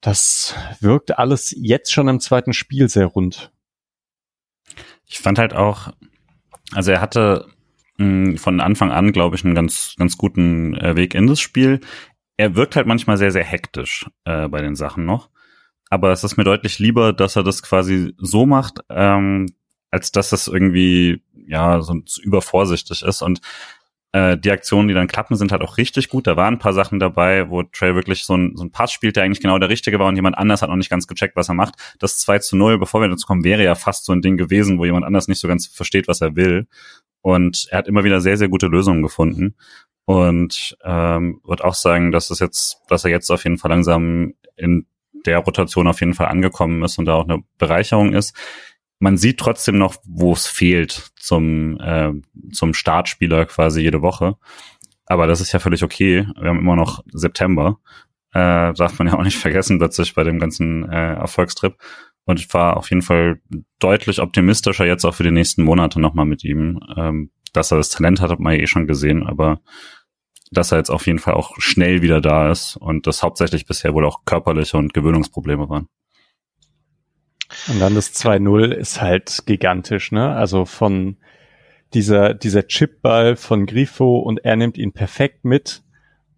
Das wirkt alles jetzt schon im zweiten Spiel sehr rund. Ich fand halt auch, also er hatte mh, hm, von Anfang an, glaube ich, einen ganz, ganz guten äh, Weg in das Spiel er wirkt halt manchmal sehr, sehr hektisch äh, bei den Sachen noch. Aber es ist mir deutlich lieber, dass er das quasi so macht, ähm, als dass das irgendwie ja so übervorsichtig ist. Und äh, die Aktionen, die dann klappen, sind halt auch richtig gut. Da waren ein paar Sachen dabei, wo Trey wirklich so ein, so ein Pass spielt, der eigentlich genau der richtige war und jemand anders hat noch nicht ganz gecheckt, was er macht. Das 2 zu 0, bevor wir dazu kommen, wäre ja fast so ein Ding gewesen, wo jemand anders nicht so ganz versteht, was er will. Und er hat immer wieder sehr, sehr gute Lösungen gefunden und ähm, würde auch sagen, dass es jetzt, dass er jetzt auf jeden Fall langsam in der Rotation auf jeden Fall angekommen ist und da auch eine Bereicherung ist. Man sieht trotzdem noch, wo es fehlt zum äh, zum Startspieler quasi jede Woche. Aber das ist ja völlig okay. Wir haben immer noch September. Äh, darf man ja auch nicht vergessen, plötzlich bei dem ganzen äh, Erfolgstrip. Und ich war auf jeden Fall deutlich optimistischer jetzt auch für die nächsten Monate nochmal mit ihm. Ähm, dass er das Talent hat, hat man ja eh schon gesehen, aber dass er jetzt auf jeden Fall auch schnell wieder da ist und das hauptsächlich bisher wohl auch körperliche und Gewöhnungsprobleme waren. Und dann das 2-0 ist halt gigantisch, ne? Also von dieser, dieser Chipball von Grifo und er nimmt ihn perfekt mit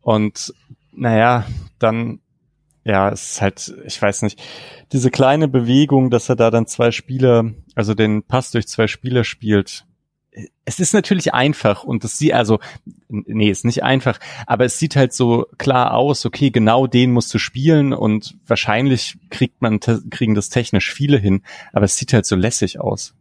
und naja, dann, ja, es ist halt, ich weiß nicht, diese kleine Bewegung, dass er da dann zwei Spieler, also den Pass durch zwei Spieler spielt, es ist natürlich einfach und das sieht also nee, ist nicht einfach, aber es sieht halt so klar aus, okay, genau den musst du spielen und wahrscheinlich kriegt man kriegen das technisch viele hin, aber es sieht halt so lässig aus.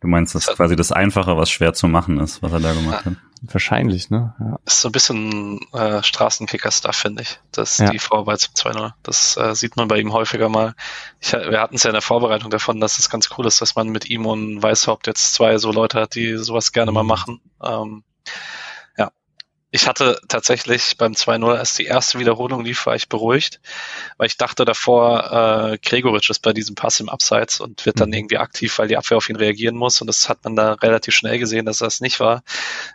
Du meinst, das ist quasi das Einfache, was schwer zu machen ist, was er da gemacht hat? Wahrscheinlich, ne? Ja. Ist so ein bisschen äh, Straßenkicker-Stuff, finde ich. Das ja. die Vorarbeit zum 2-0. Das äh, sieht man bei ihm häufiger mal. Ich, wir hatten es ja in der Vorbereitung davon, dass es ganz cool ist, dass man mit ihm und Weißhaupt jetzt zwei so Leute hat, die sowas gerne mal mhm. machen. Ähm, ich hatte tatsächlich beim 2-0, als die erste Wiederholung lief, war ich beruhigt, weil ich dachte davor, äh, Gregoritsch ist bei diesem Pass im Abseits und wird dann mhm. irgendwie aktiv, weil die Abwehr auf ihn reagieren muss. Und das hat man da relativ schnell gesehen, dass das nicht war.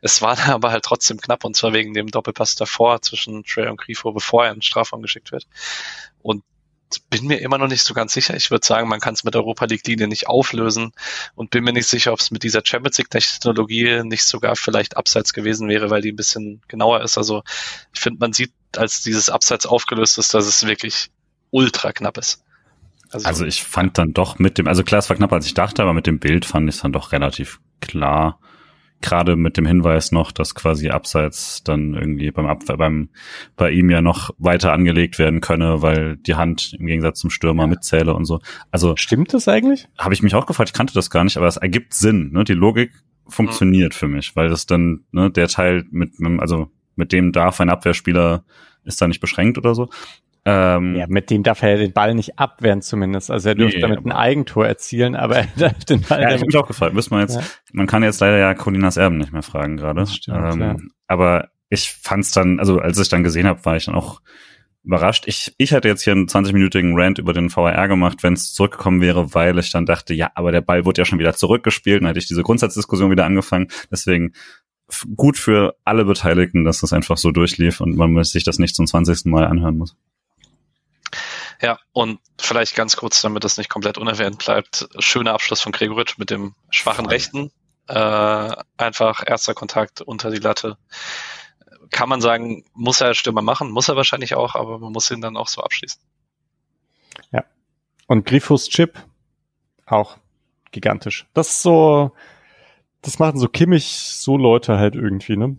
Es war aber halt trotzdem knapp und zwar wegen dem Doppelpass davor zwischen Trey und Grifo, bevor er in den Strafraum geschickt wird. Und bin mir immer noch nicht so ganz sicher. Ich würde sagen, man kann es mit Europa League Linie nicht auflösen und bin mir nicht sicher, ob es mit dieser Champions League Technologie nicht sogar vielleicht abseits gewesen wäre, weil die ein bisschen genauer ist. Also ich finde, man sieht, als dieses Abseits aufgelöst ist, dass es wirklich ultra knapp ist. Also, also ich fand dann doch mit dem, also klar, es war knapper als ich dachte, aber mit dem Bild fand ich es dann doch relativ klar gerade mit dem Hinweis noch, dass quasi abseits dann irgendwie beim Abwehr, beim, bei ihm ja noch weiter angelegt werden könne, weil die Hand im Gegensatz zum Stürmer mitzähle und so. Also. Stimmt das eigentlich? Habe ich mich auch gefragt, ich kannte das gar nicht, aber es ergibt Sinn, ne? Die Logik funktioniert mhm. für mich, weil das dann, ne, der Teil mit also mit dem darf ein Abwehrspieler ist da nicht beschränkt oder so. Ähm, ja, mit dem darf er den Ball nicht abwehren zumindest. Also er dürfte nee, damit ein Eigentor erzielen, aber er darf den Ball. Ja, ich mich auch gefragt. Müssen wir jetzt, ja. man kann jetzt leider ja Colinas Erben nicht mehr fragen gerade. Ähm, ja. Aber ich fand's dann, also als ich dann gesehen habe, war ich dann auch überrascht. Ich, ich hätte jetzt hier einen 20-minütigen Rant über den VAR gemacht, wenn es zurückgekommen wäre, weil ich dann dachte, ja, aber der Ball wurde ja schon wieder zurückgespielt. Dann hätte ich diese Grundsatzdiskussion wieder angefangen. Deswegen gut für alle Beteiligten, dass das einfach so durchlief und man sich das nicht zum 20. Mal anhören muss. Ja, und vielleicht ganz kurz, damit das nicht komplett unerwähnt bleibt, schöner Abschluss von Gregoritsch mit dem schwachen Rechten. Äh, einfach erster Kontakt unter die Latte. Kann man sagen, muss er als Stürmer machen, muss er wahrscheinlich auch, aber man muss ihn dann auch so abschließen. Ja. Und Grifos Chip auch gigantisch. Das ist so, das machen so Kimmich so Leute halt irgendwie, ne?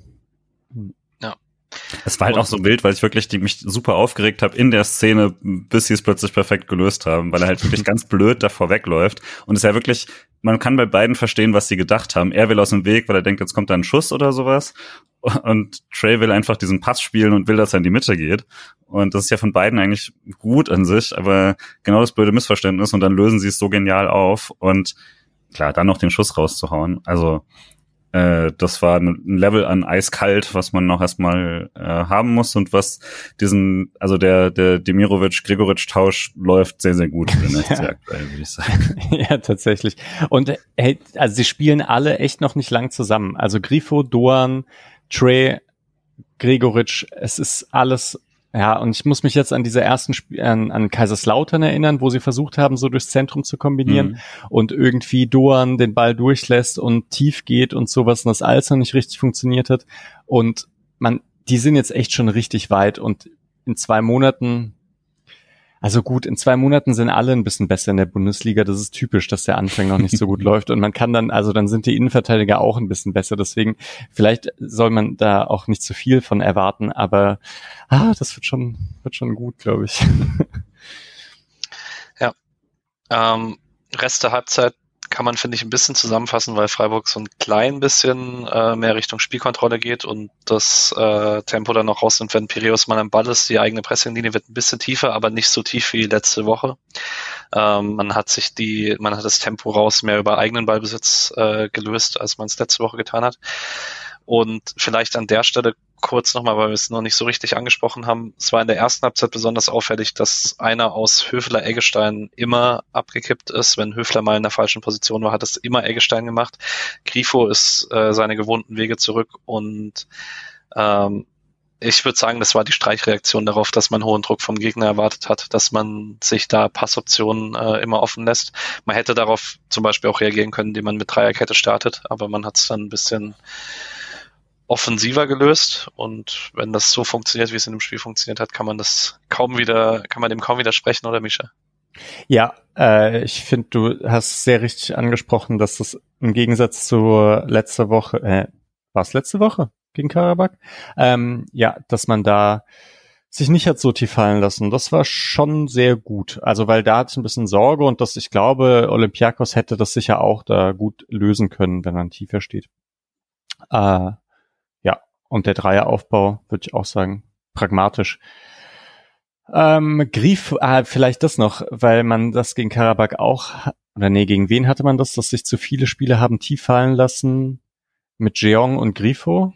Es war halt auch so wild, weil ich wirklich die, mich super aufgeregt habe in der Szene, bis sie es plötzlich perfekt gelöst haben, weil er halt wirklich ganz blöd davor wegläuft. Und es ist ja wirklich, man kann bei beiden verstehen, was sie gedacht haben. Er will aus dem Weg, weil er denkt, jetzt kommt da ein Schuss oder sowas. Und Trey will einfach diesen Pass spielen und will, dass er in die Mitte geht. Und das ist ja von beiden eigentlich gut an sich, aber genau das blöde Missverständnis. Und dann lösen sie es so genial auf. Und klar, dann noch den Schuss rauszuhauen. Also äh, das war ein Level an eiskalt, was man noch erstmal äh, haben muss und was diesen, also der, der Demirovic-Gregoritsch-Tausch läuft sehr, sehr gut in der ja. aktuell, würde ich sagen. ja, tatsächlich. Und hey, also sie spielen alle echt noch nicht lang zusammen. Also Grifo, Doan, Trey, Gregoritsch, es ist alles ja, und ich muss mich jetzt an diese ersten Sp an, an Kaiserslautern erinnern, wo sie versucht haben, so durchs Zentrum zu kombinieren mhm. und irgendwie Doan den Ball durchlässt und tief geht und sowas und das alles noch nicht richtig funktioniert hat. Und man, die sind jetzt echt schon richtig weit und in zwei Monaten also gut, in zwei Monaten sind alle ein bisschen besser in der Bundesliga. Das ist typisch, dass der Anfang noch nicht so gut läuft. Und man kann dann, also dann sind die Innenverteidiger auch ein bisschen besser. Deswegen, vielleicht soll man da auch nicht zu viel von erwarten, aber ah, das wird schon, wird schon gut, glaube ich. Ja. Ähm, Rest der Halbzeit kann man, finde ich, ein bisschen zusammenfassen, weil Freiburg so ein klein bisschen äh, mehr Richtung Spielkontrolle geht und das äh, Tempo dann noch rausnimmt, wenn Piraeus mal am Ball ist. Die eigene Pressinglinie wird ein bisschen tiefer, aber nicht so tief wie letzte Woche. Ähm, man hat sich die, man hat das Tempo raus mehr über eigenen Ballbesitz äh, gelöst, als man es letzte Woche getan hat. Und vielleicht an der Stelle kurz nochmal, weil wir es noch nicht so richtig angesprochen haben. Es war in der ersten Halbzeit besonders auffällig, dass einer aus Höfler Eggestein immer abgekippt ist. Wenn Höfler mal in der falschen Position war, hat es immer Eggestein gemacht. Grifo ist äh, seine gewohnten Wege zurück und ähm, ich würde sagen, das war die Streichreaktion darauf, dass man hohen Druck vom Gegner erwartet hat, dass man sich da Passoptionen äh, immer offen lässt. Man hätte darauf zum Beispiel auch reagieren können, indem man mit Dreierkette startet, aber man hat es dann ein bisschen offensiver gelöst und wenn das so funktioniert, wie es in dem Spiel funktioniert hat, kann man das kaum wieder, kann man dem kaum widersprechen, oder Misha? Ja, äh, ich finde, du hast sehr richtig angesprochen, dass das im Gegensatz zu letzter Woche, äh, war es letzte Woche gegen Karabakh? Ähm, ja, dass man da sich nicht hat so tief fallen lassen. Das war schon sehr gut. Also weil da hatte ich ein bisschen Sorge und dass ich glaube, Olympiakos hätte das sicher auch da gut lösen können, wenn man tiefer steht. Äh, und der Dreieraufbau, würde ich auch sagen, pragmatisch. Ähm, Grief, ah, vielleicht das noch, weil man das gegen Karabakh auch, oder nee, gegen wen hatte man das, dass sich zu viele Spiele haben tief fallen lassen mit Jeong und Grifo,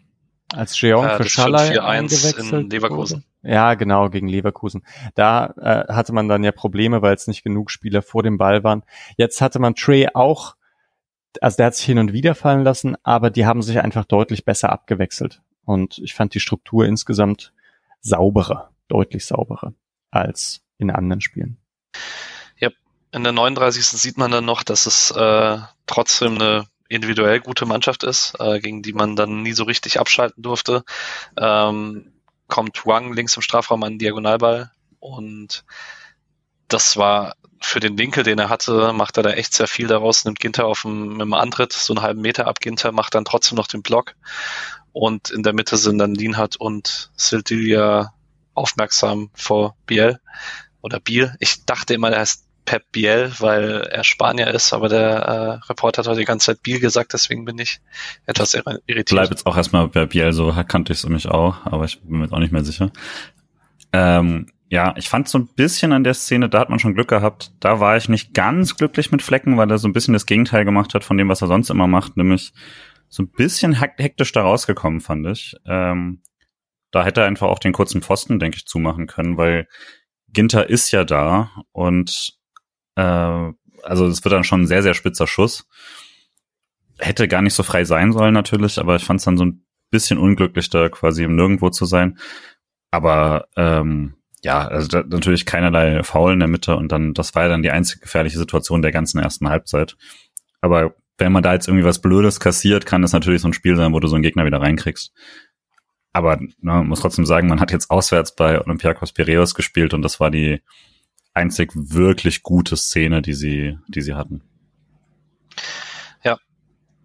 als Jeong äh, für Schalay eingewechselt in Leverkusen. Wurde. Ja, genau, gegen Leverkusen. Da äh, hatte man dann ja Probleme, weil es nicht genug Spieler vor dem Ball waren. Jetzt hatte man Trey auch, also der hat sich hin und wieder fallen lassen, aber die haben sich einfach deutlich besser abgewechselt. Und ich fand die Struktur insgesamt sauberer, deutlich sauberer als in anderen Spielen. Ja, in der 39. sieht man dann noch, dass es äh, trotzdem eine individuell gute Mannschaft ist, äh, gegen die man dann nie so richtig abschalten durfte. Ähm, kommt Wang links im Strafraum an den Diagonalball und das war für den Winkel, den er hatte, macht er da echt sehr viel daraus, nimmt Ginter auf dem, mit dem Antritt so einen halben Meter ab Ginter, macht dann trotzdem noch den Block und in der Mitte sind dann Lienhardt und Sildilia aufmerksam vor Biel oder Biel. Ich dachte immer, er heißt Pep Biel, weil er Spanier ist, aber der äh, Reporter hat heute die ganze Zeit Biel gesagt, deswegen bin ich etwas irritiert. Bleib jetzt auch erstmal bei Biel, so kannte ich es mich auch, aber ich bin mir jetzt auch nicht mehr sicher. Ähm, ja, ich fand so ein bisschen an der Szene, da hat man schon Glück gehabt. Da war ich nicht ganz glücklich mit Flecken, weil er so ein bisschen das Gegenteil gemacht hat von dem, was er sonst immer macht, nämlich so ein bisschen hektisch da rausgekommen, fand ich. Ähm, da hätte er einfach auch den kurzen Pfosten, denke ich, zumachen können, weil Ginter ist ja da und äh, also es wird dann schon ein sehr, sehr spitzer Schuss. Hätte gar nicht so frei sein sollen natürlich, aber ich fand es dann so ein bisschen unglücklich, da quasi im Nirgendwo zu sein. Aber ähm, ja, also da, natürlich keinerlei Foul in der Mitte und dann, das war ja dann die einzige gefährliche Situation der ganzen ersten Halbzeit. Aber wenn man da jetzt irgendwie was Blödes kassiert, kann das natürlich so ein Spiel sein, wo du so einen Gegner wieder reinkriegst. Aber ne, man muss trotzdem sagen, man hat jetzt auswärts bei Olympiakos Piraeus gespielt und das war die einzig wirklich gute Szene, die sie, die sie hatten. Ja,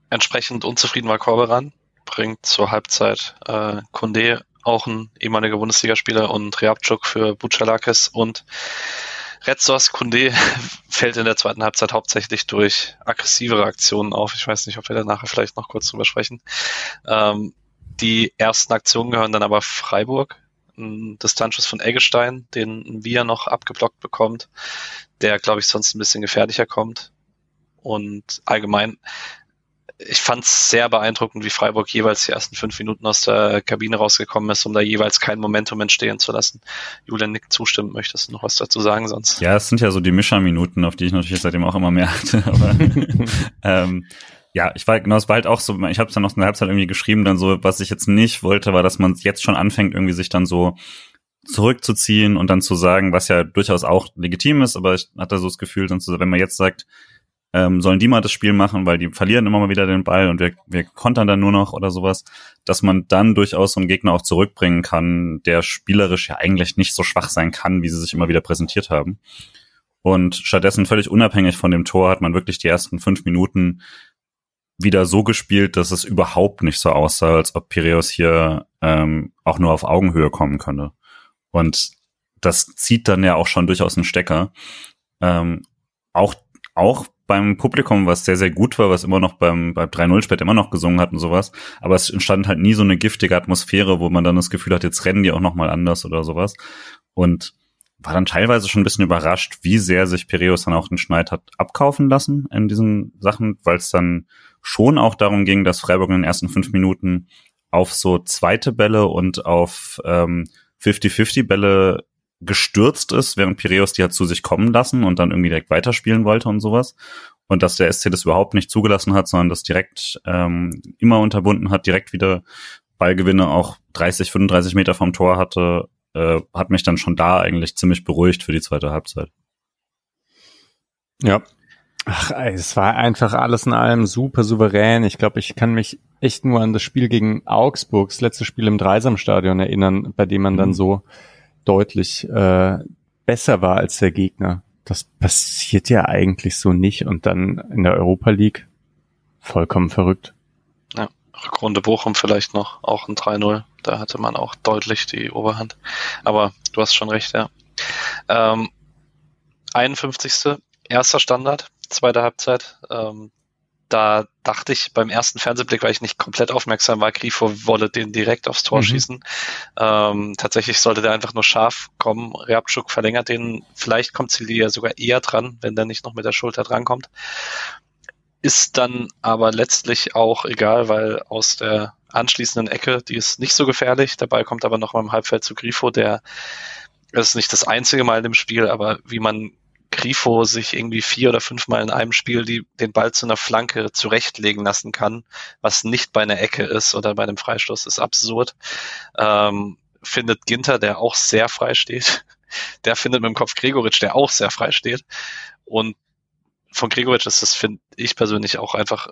entsprechend unzufrieden war Corberan, bringt zur Halbzeit äh, Kunde, auch ein ehemaliger Bundesligaspieler und Reabczuk für Buchalakis und Retzos Kunde fällt in der zweiten Halbzeit hauptsächlich durch aggressivere Aktionen auf. Ich weiß nicht, ob wir da nachher vielleicht noch kurz drüber sprechen. Ähm, die ersten Aktionen gehören dann aber Freiburg. Ein Distanzschuss von Eggestein, den wir noch abgeblockt bekommt, der, glaube ich, sonst ein bisschen gefährlicher kommt. Und allgemein ich fand es sehr beeindruckend, wie Freiburg jeweils die ersten fünf Minuten aus der Kabine rausgekommen ist, um da jeweils kein Momentum entstehen zu lassen. Julian Nick zustimmen, möchtest du noch was dazu sagen sonst? Ja, es sind ja so die Mischerminuten, auf die ich natürlich seitdem auch immer mehr hatte. Aber, ähm, ja, ich war genau, es war halt auch so, ich habe es dann noch in der Halbzeit irgendwie geschrieben, dann so, was ich jetzt nicht wollte, war, dass man jetzt schon anfängt, irgendwie sich dann so zurückzuziehen und dann zu sagen, was ja durchaus auch legitim ist, aber ich hatte so das Gefühl, dann zu, wenn man jetzt sagt, ähm, sollen die mal das Spiel machen, weil die verlieren immer mal wieder den Ball und wir, wir kontern dann nur noch oder sowas, dass man dann durchaus so einen Gegner auch zurückbringen kann, der spielerisch ja eigentlich nicht so schwach sein kann, wie sie sich immer wieder präsentiert haben. Und stattdessen völlig unabhängig von dem Tor hat man wirklich die ersten fünf Minuten wieder so gespielt, dass es überhaupt nicht so aussah, als ob Piraeus hier ähm, auch nur auf Augenhöhe kommen könnte. Und das zieht dann ja auch schon durchaus einen Stecker. Ähm, auch, auch beim Publikum, was sehr, sehr gut war, was immer noch beim, beim 3-0 später immer noch gesungen hat und sowas. Aber es entstand halt nie so eine giftige Atmosphäre, wo man dann das Gefühl hat, jetzt rennen die auch noch mal anders oder sowas. Und war dann teilweise schon ein bisschen überrascht, wie sehr sich Piraeus dann auch den Schneid hat abkaufen lassen in diesen Sachen, weil es dann schon auch darum ging, dass Freiburg in den ersten fünf Minuten auf so zweite Bälle und auf ähm, 50-50 Bälle gestürzt ist, während Piraeus die hat zu sich kommen lassen und dann irgendwie direkt weiterspielen wollte und sowas. Und dass der SC das überhaupt nicht zugelassen hat, sondern das direkt ähm, immer unterbunden hat, direkt wieder Ballgewinne auch 30, 35 Meter vom Tor hatte, äh, hat mich dann schon da eigentlich ziemlich beruhigt für die zweite Halbzeit. Ja. Ach, es war einfach alles in allem super souverän. Ich glaube, ich kann mich echt nur an das Spiel gegen Augsburg, das letzte Spiel im Dreisamstadion erinnern, bei dem man dann mhm. so deutlich äh, besser war als der Gegner. Das passiert ja eigentlich so nicht und dann in der Europa League vollkommen verrückt. Ja, Rückrunde Bochum vielleicht noch, auch ein 3-0. Da hatte man auch deutlich die Oberhand. Aber du hast schon recht, ja. Ähm, 51. erster Standard, zweite Halbzeit. Ähm, da dachte ich beim ersten Fernsehblick, weil ich nicht komplett aufmerksam war, Grifo wolle den direkt aufs Tor mhm. schießen. Ähm, tatsächlich sollte der einfach nur scharf kommen. Reabczuk verlängert den. Vielleicht kommt Celia sogar eher dran, wenn der nicht noch mit der Schulter drankommt. Ist dann aber letztlich auch egal, weil aus der anschließenden Ecke, die ist nicht so gefährlich. Dabei kommt aber noch mal im Halbfeld zu Grifo, der das ist nicht das einzige Mal im Spiel, aber wie man Grifo sich irgendwie vier oder fünfmal in einem Spiel die, den Ball zu einer Flanke zurechtlegen lassen kann, was nicht bei einer Ecke ist oder bei einem Freistoß, ist absurd. Ähm, findet Ginter, der auch sehr frei steht. Der findet mit dem Kopf Gregoritsch, der auch sehr frei steht. Und von Gregoritsch ist das, finde ich persönlich, auch einfach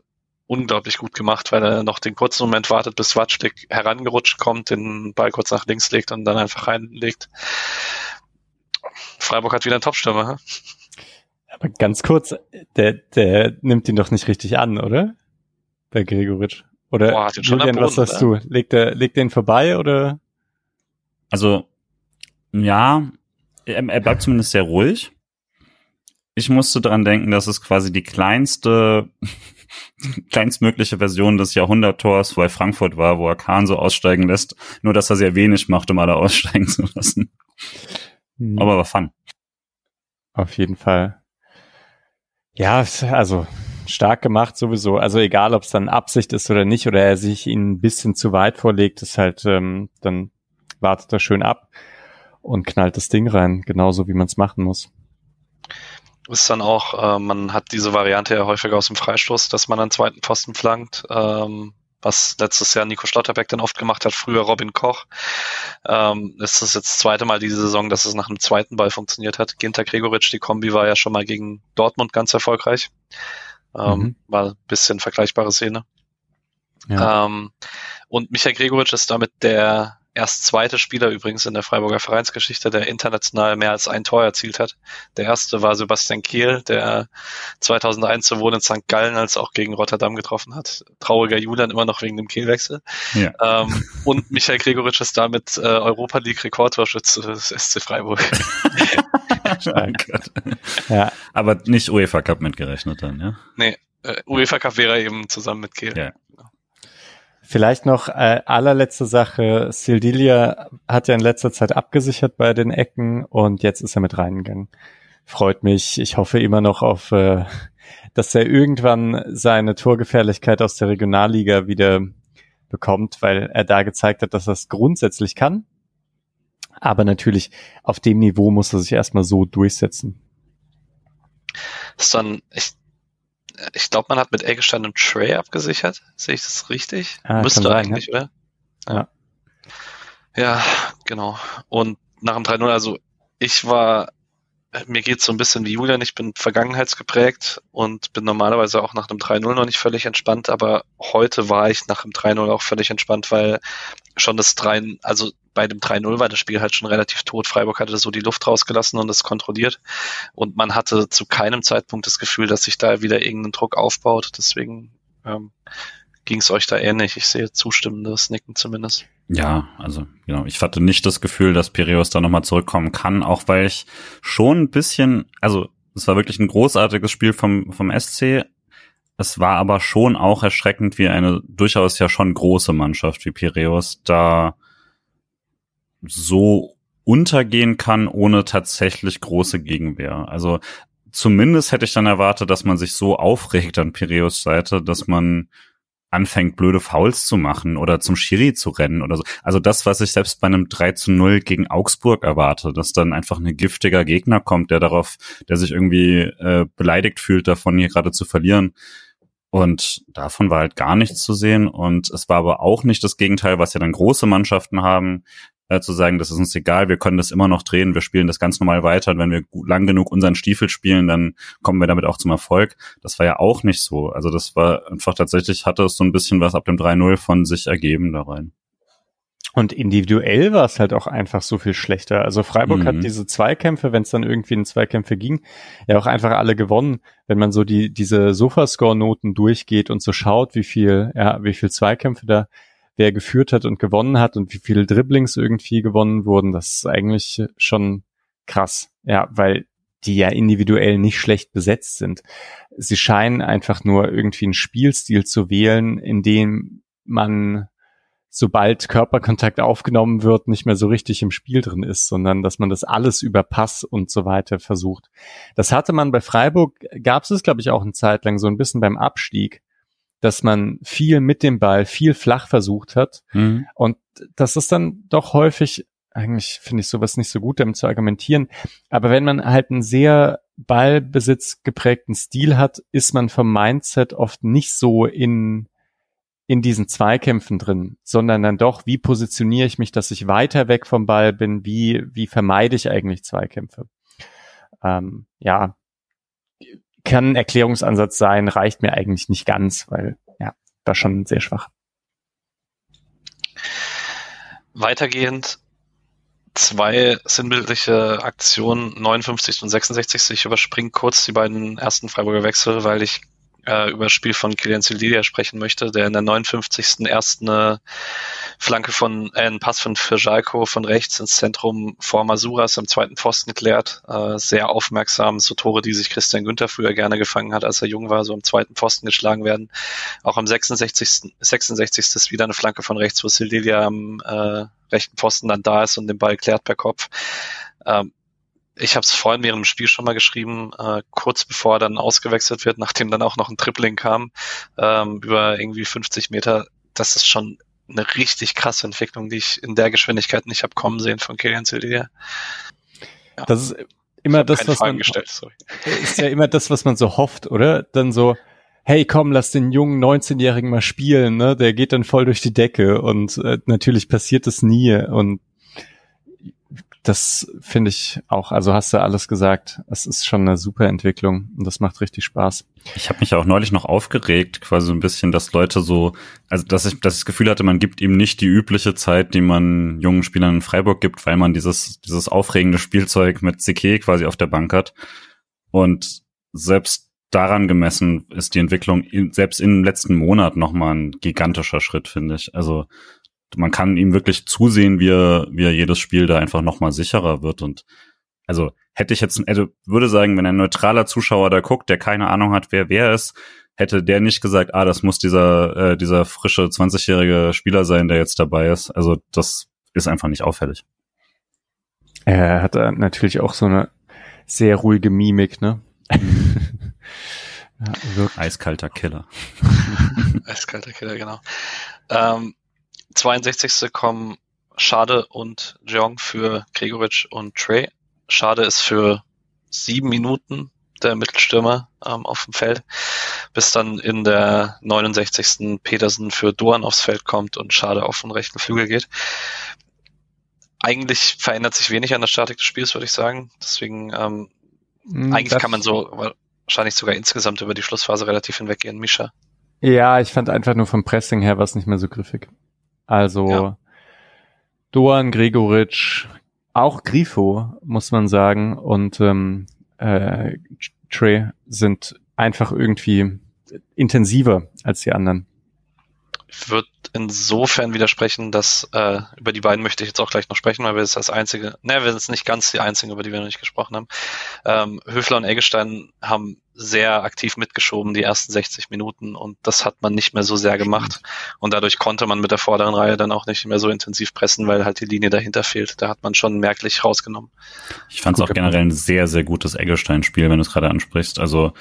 unglaublich gut gemacht, weil er noch den kurzen Moment wartet, bis Watschlik herangerutscht kommt, den Ball kurz nach links legt und dann einfach reinlegt. Freiburg hat wieder einen Topstürmer. Hä? Aber ganz kurz, der, der nimmt ihn doch nicht richtig an, oder? Bei Gregoritsch. Oder Boah, Julian, Boden, was sagst oder? du? Legt er, legt er ihn vorbei oder? Also, ja, er, er bleibt zumindest sehr ruhig. Ich musste daran denken, dass es quasi die kleinste, kleinstmögliche Version des Jahrhunderttors bei Frankfurt war, wo er Kahn so aussteigen lässt, nur dass er sehr wenig macht, um alle aussteigen zu lassen. Mhm. Aber war fun. Auf jeden Fall. Ja, also stark gemacht sowieso. Also egal, ob es dann Absicht ist oder nicht, oder er sich ihn ein bisschen zu weit vorlegt, ist halt, ähm, dann wartet er schön ab und knallt das Ding rein, genauso wie man es machen muss. Ist dann auch, äh, man hat diese Variante ja häufiger aus dem Freistoß, dass man einen zweiten Posten flankt. Ähm, was letztes Jahr Nico Schlotterbeck dann oft gemacht hat, früher Robin Koch. Ähm, es ist jetzt das zweite Mal diese Saison, dass es nach einem zweiten Ball funktioniert hat. Ginter Gregoritsch, die Kombi war ja schon mal gegen Dortmund ganz erfolgreich. Ähm, mhm. War ein bisschen vergleichbare Szene. Ja. Ähm, und Michael Gregoritsch ist damit der erst zweite Spieler übrigens in der Freiburger Vereinsgeschichte, der international mehr als ein Tor erzielt hat. Der erste war Sebastian Kehl, der 2001 sowohl in St. Gallen als auch gegen Rotterdam getroffen hat. Trauriger Julian immer noch wegen dem Kehlwechsel. Ja. Ähm, und Michael Gregoritsch ist damit äh, Europa League Rekordtorschütze des SC Freiburg. ja. Aber nicht UEFA Cup mitgerechnet dann, ja? Nee, äh, UEFA Cup wäre eben zusammen mit Kehl. Ja. Vielleicht noch äh, allerletzte Sache. Sildilia hat ja in letzter Zeit abgesichert bei den Ecken und jetzt ist er mit reingegangen. Freut mich. Ich hoffe immer noch auf, äh, dass er irgendwann seine Torgefährlichkeit aus der Regionalliga wieder bekommt, weil er da gezeigt hat, dass er es grundsätzlich kann. Aber natürlich auf dem Niveau muss er sich erstmal so durchsetzen. Dann, ich ich glaube, man hat mit Eggestein und Trey abgesichert. Sehe ich das richtig? Ah, Müsste sein, eigentlich, ja. oder? Ja. Ja, genau. Und nach dem 3-0, also ich war, mir geht's so ein bisschen wie Julian, ich bin vergangenheitsgeprägt und bin normalerweise auch nach einem 3-0 noch nicht völlig entspannt, aber heute war ich nach dem 3-0 auch völlig entspannt, weil schon das 3, also bei dem 3-0 war das Spiel halt schon relativ tot. Freiburg hatte so die Luft rausgelassen und es kontrolliert. Und man hatte zu keinem Zeitpunkt das Gefühl, dass sich da wieder irgendein Druck aufbaut. Deswegen ähm, ging es euch da ähnlich. Ich sehe zustimmendes Nicken zumindest. Ja, also genau. Ich hatte nicht das Gefühl, dass Piraeus da nochmal zurückkommen kann, auch weil ich schon ein bisschen, also es war wirklich ein großartiges Spiel vom, vom SC. Es war aber schon auch erschreckend, wie eine durchaus ja schon große Mannschaft wie Piraeus da so untergehen kann, ohne tatsächlich große Gegenwehr. Also zumindest hätte ich dann erwartet, dass man sich so aufregt an Piräus Seite, dass man anfängt, blöde Fouls zu machen oder zum Schiri zu rennen oder so. Also das, was ich selbst bei einem 3 zu 0 gegen Augsburg erwarte, dass dann einfach ein giftiger Gegner kommt, der darauf, der sich irgendwie äh, beleidigt fühlt, davon hier gerade zu verlieren. Und davon war halt gar nichts zu sehen. Und es war aber auch nicht das Gegenteil, was ja dann große Mannschaften haben, äh, zu sagen, das ist uns egal, wir können das immer noch drehen, wir spielen das ganz normal weiter und wenn wir lang genug unseren Stiefel spielen, dann kommen wir damit auch zum Erfolg. Das war ja auch nicht so. Also das war einfach tatsächlich, hatte es so ein bisschen was ab dem 3-0 von sich ergeben da rein. Und individuell war es halt auch einfach so viel schlechter. Also Freiburg mhm. hat diese Zweikämpfe, wenn es dann irgendwie in Zweikämpfe ging, ja auch einfach alle gewonnen. Wenn man so die diese Sofascore-Noten durchgeht und so schaut, wie viel, ja, wie viel Zweikämpfe da wer geführt hat und gewonnen hat und wie viele Dribblings irgendwie gewonnen wurden, das ist eigentlich schon krass. Ja, weil die ja individuell nicht schlecht besetzt sind. Sie scheinen einfach nur irgendwie einen Spielstil zu wählen, in dem man sobald Körperkontakt aufgenommen wird, nicht mehr so richtig im Spiel drin ist, sondern dass man das alles über Pass und so weiter versucht. Das hatte man bei Freiburg, gab es, glaube ich, auch eine Zeit lang so ein bisschen beim Abstieg, dass man viel mit dem Ball, viel flach versucht hat. Mhm. Und das ist dann doch häufig, eigentlich finde ich sowas nicht so gut, damit zu argumentieren. Aber wenn man halt einen sehr Ballbesitz geprägten Stil hat, ist man vom Mindset oft nicht so in in diesen Zweikämpfen drin, sondern dann doch, wie positioniere ich mich, dass ich weiter weg vom Ball bin, wie, wie vermeide ich eigentlich Zweikämpfe? Ähm, ja, kann ein Erklärungsansatz sein, reicht mir eigentlich nicht ganz, weil ja, war schon sehr schwach. Weitergehend zwei sinnbildliche Aktionen, 59. und 66. Ich überspringe kurz die beiden ersten Freiburger Wechsel, weil ich äh, über das Spiel von Kilian Silidia sprechen möchte, der in der 59. erst eine Flanke von, äh, einen Pass von Firjalko von rechts ins Zentrum vor Masuras am zweiten Pfosten geklärt. Äh, sehr aufmerksam, so Tore, die sich Christian Günther früher gerne gefangen hat, als er jung war, so am zweiten Pfosten geschlagen werden. Auch am 66. 66. ist wieder eine Flanke von rechts, wo Silidia am äh, rechten Pfosten dann da ist und den Ball klärt per Kopf. Ähm, ich habe es vorhin während dem Spiel schon mal geschrieben, äh, kurz bevor er dann ausgewechselt wird, nachdem dann auch noch ein Tripling kam, ähm, über irgendwie 50 Meter. Das ist schon eine richtig krasse Entwicklung, die ich in der Geschwindigkeit nicht habe kommen sehen von Kilian Sildier. Ja. Das ist immer das, was man gestellt, sorry. ist ja immer das, was man so hofft, oder? Dann so, hey, komm, lass den jungen 19-Jährigen mal spielen, ne? Der geht dann voll durch die Decke und äh, natürlich passiert es nie und das finde ich auch, also hast du alles gesagt. Es ist schon eine super Entwicklung und das macht richtig Spaß. Ich habe mich auch neulich noch aufgeregt, quasi so ein bisschen, dass Leute so, also dass ich, dass ich das Gefühl hatte, man gibt ihm nicht die übliche Zeit, die man jungen Spielern in Freiburg gibt, weil man dieses, dieses aufregende Spielzeug mit CK quasi auf der Bank hat. Und selbst daran gemessen ist die Entwicklung in, selbst im letzten Monat nochmal ein gigantischer Schritt, finde ich. Also man kann ihm wirklich zusehen, wie er, wie er jedes Spiel da einfach nochmal sicherer wird. Und also hätte ich jetzt, also würde sagen, wenn ein neutraler Zuschauer da guckt, der keine Ahnung hat, wer wer ist, hätte der nicht gesagt, ah, das muss dieser, äh, dieser frische 20-jährige Spieler sein, der jetzt dabei ist. Also das ist einfach nicht auffällig. Er hat natürlich auch so eine sehr ruhige Mimik, ne? ja, Eiskalter Killer. Eiskalter Killer, genau. Ähm, 62. kommen Schade und Jong für Gregoritsch und Trey. Schade ist für sieben Minuten der Mittelstürmer ähm, auf dem Feld, bis dann in der 69. Petersen für Doan aufs Feld kommt und Schade auf den rechten Flügel geht. Eigentlich verändert sich wenig an der Statik des Spiels, würde ich sagen. Deswegen ähm, mm, eigentlich kann man so wahrscheinlich sogar insgesamt über die Schlussphase relativ hinweggehen. Misha. Ja, ich fand einfach nur vom Pressing her was nicht mehr so griffig. Also ja. Doan, Gregoritsch, auch Grifo, muss man sagen, und ähm, äh, Trey sind einfach irgendwie intensiver als die anderen. Ich würde insofern widersprechen, dass äh, über die beiden möchte ich jetzt auch gleich noch sprechen, weil wir es das einzige, ne, wir sind nicht ganz die einzigen, über die wir noch nicht gesprochen haben. Ähm, Höfler und Eggestein haben sehr aktiv mitgeschoben die ersten 60 Minuten und das hat man nicht mehr so sehr gemacht und dadurch konnte man mit der vorderen Reihe dann auch nicht mehr so intensiv pressen, weil halt die Linie dahinter fehlt. Da hat man schon merklich rausgenommen. Ich fand es auch generell ein sehr, sehr gutes Eggestein-Spiel, wenn du es gerade ansprichst. Also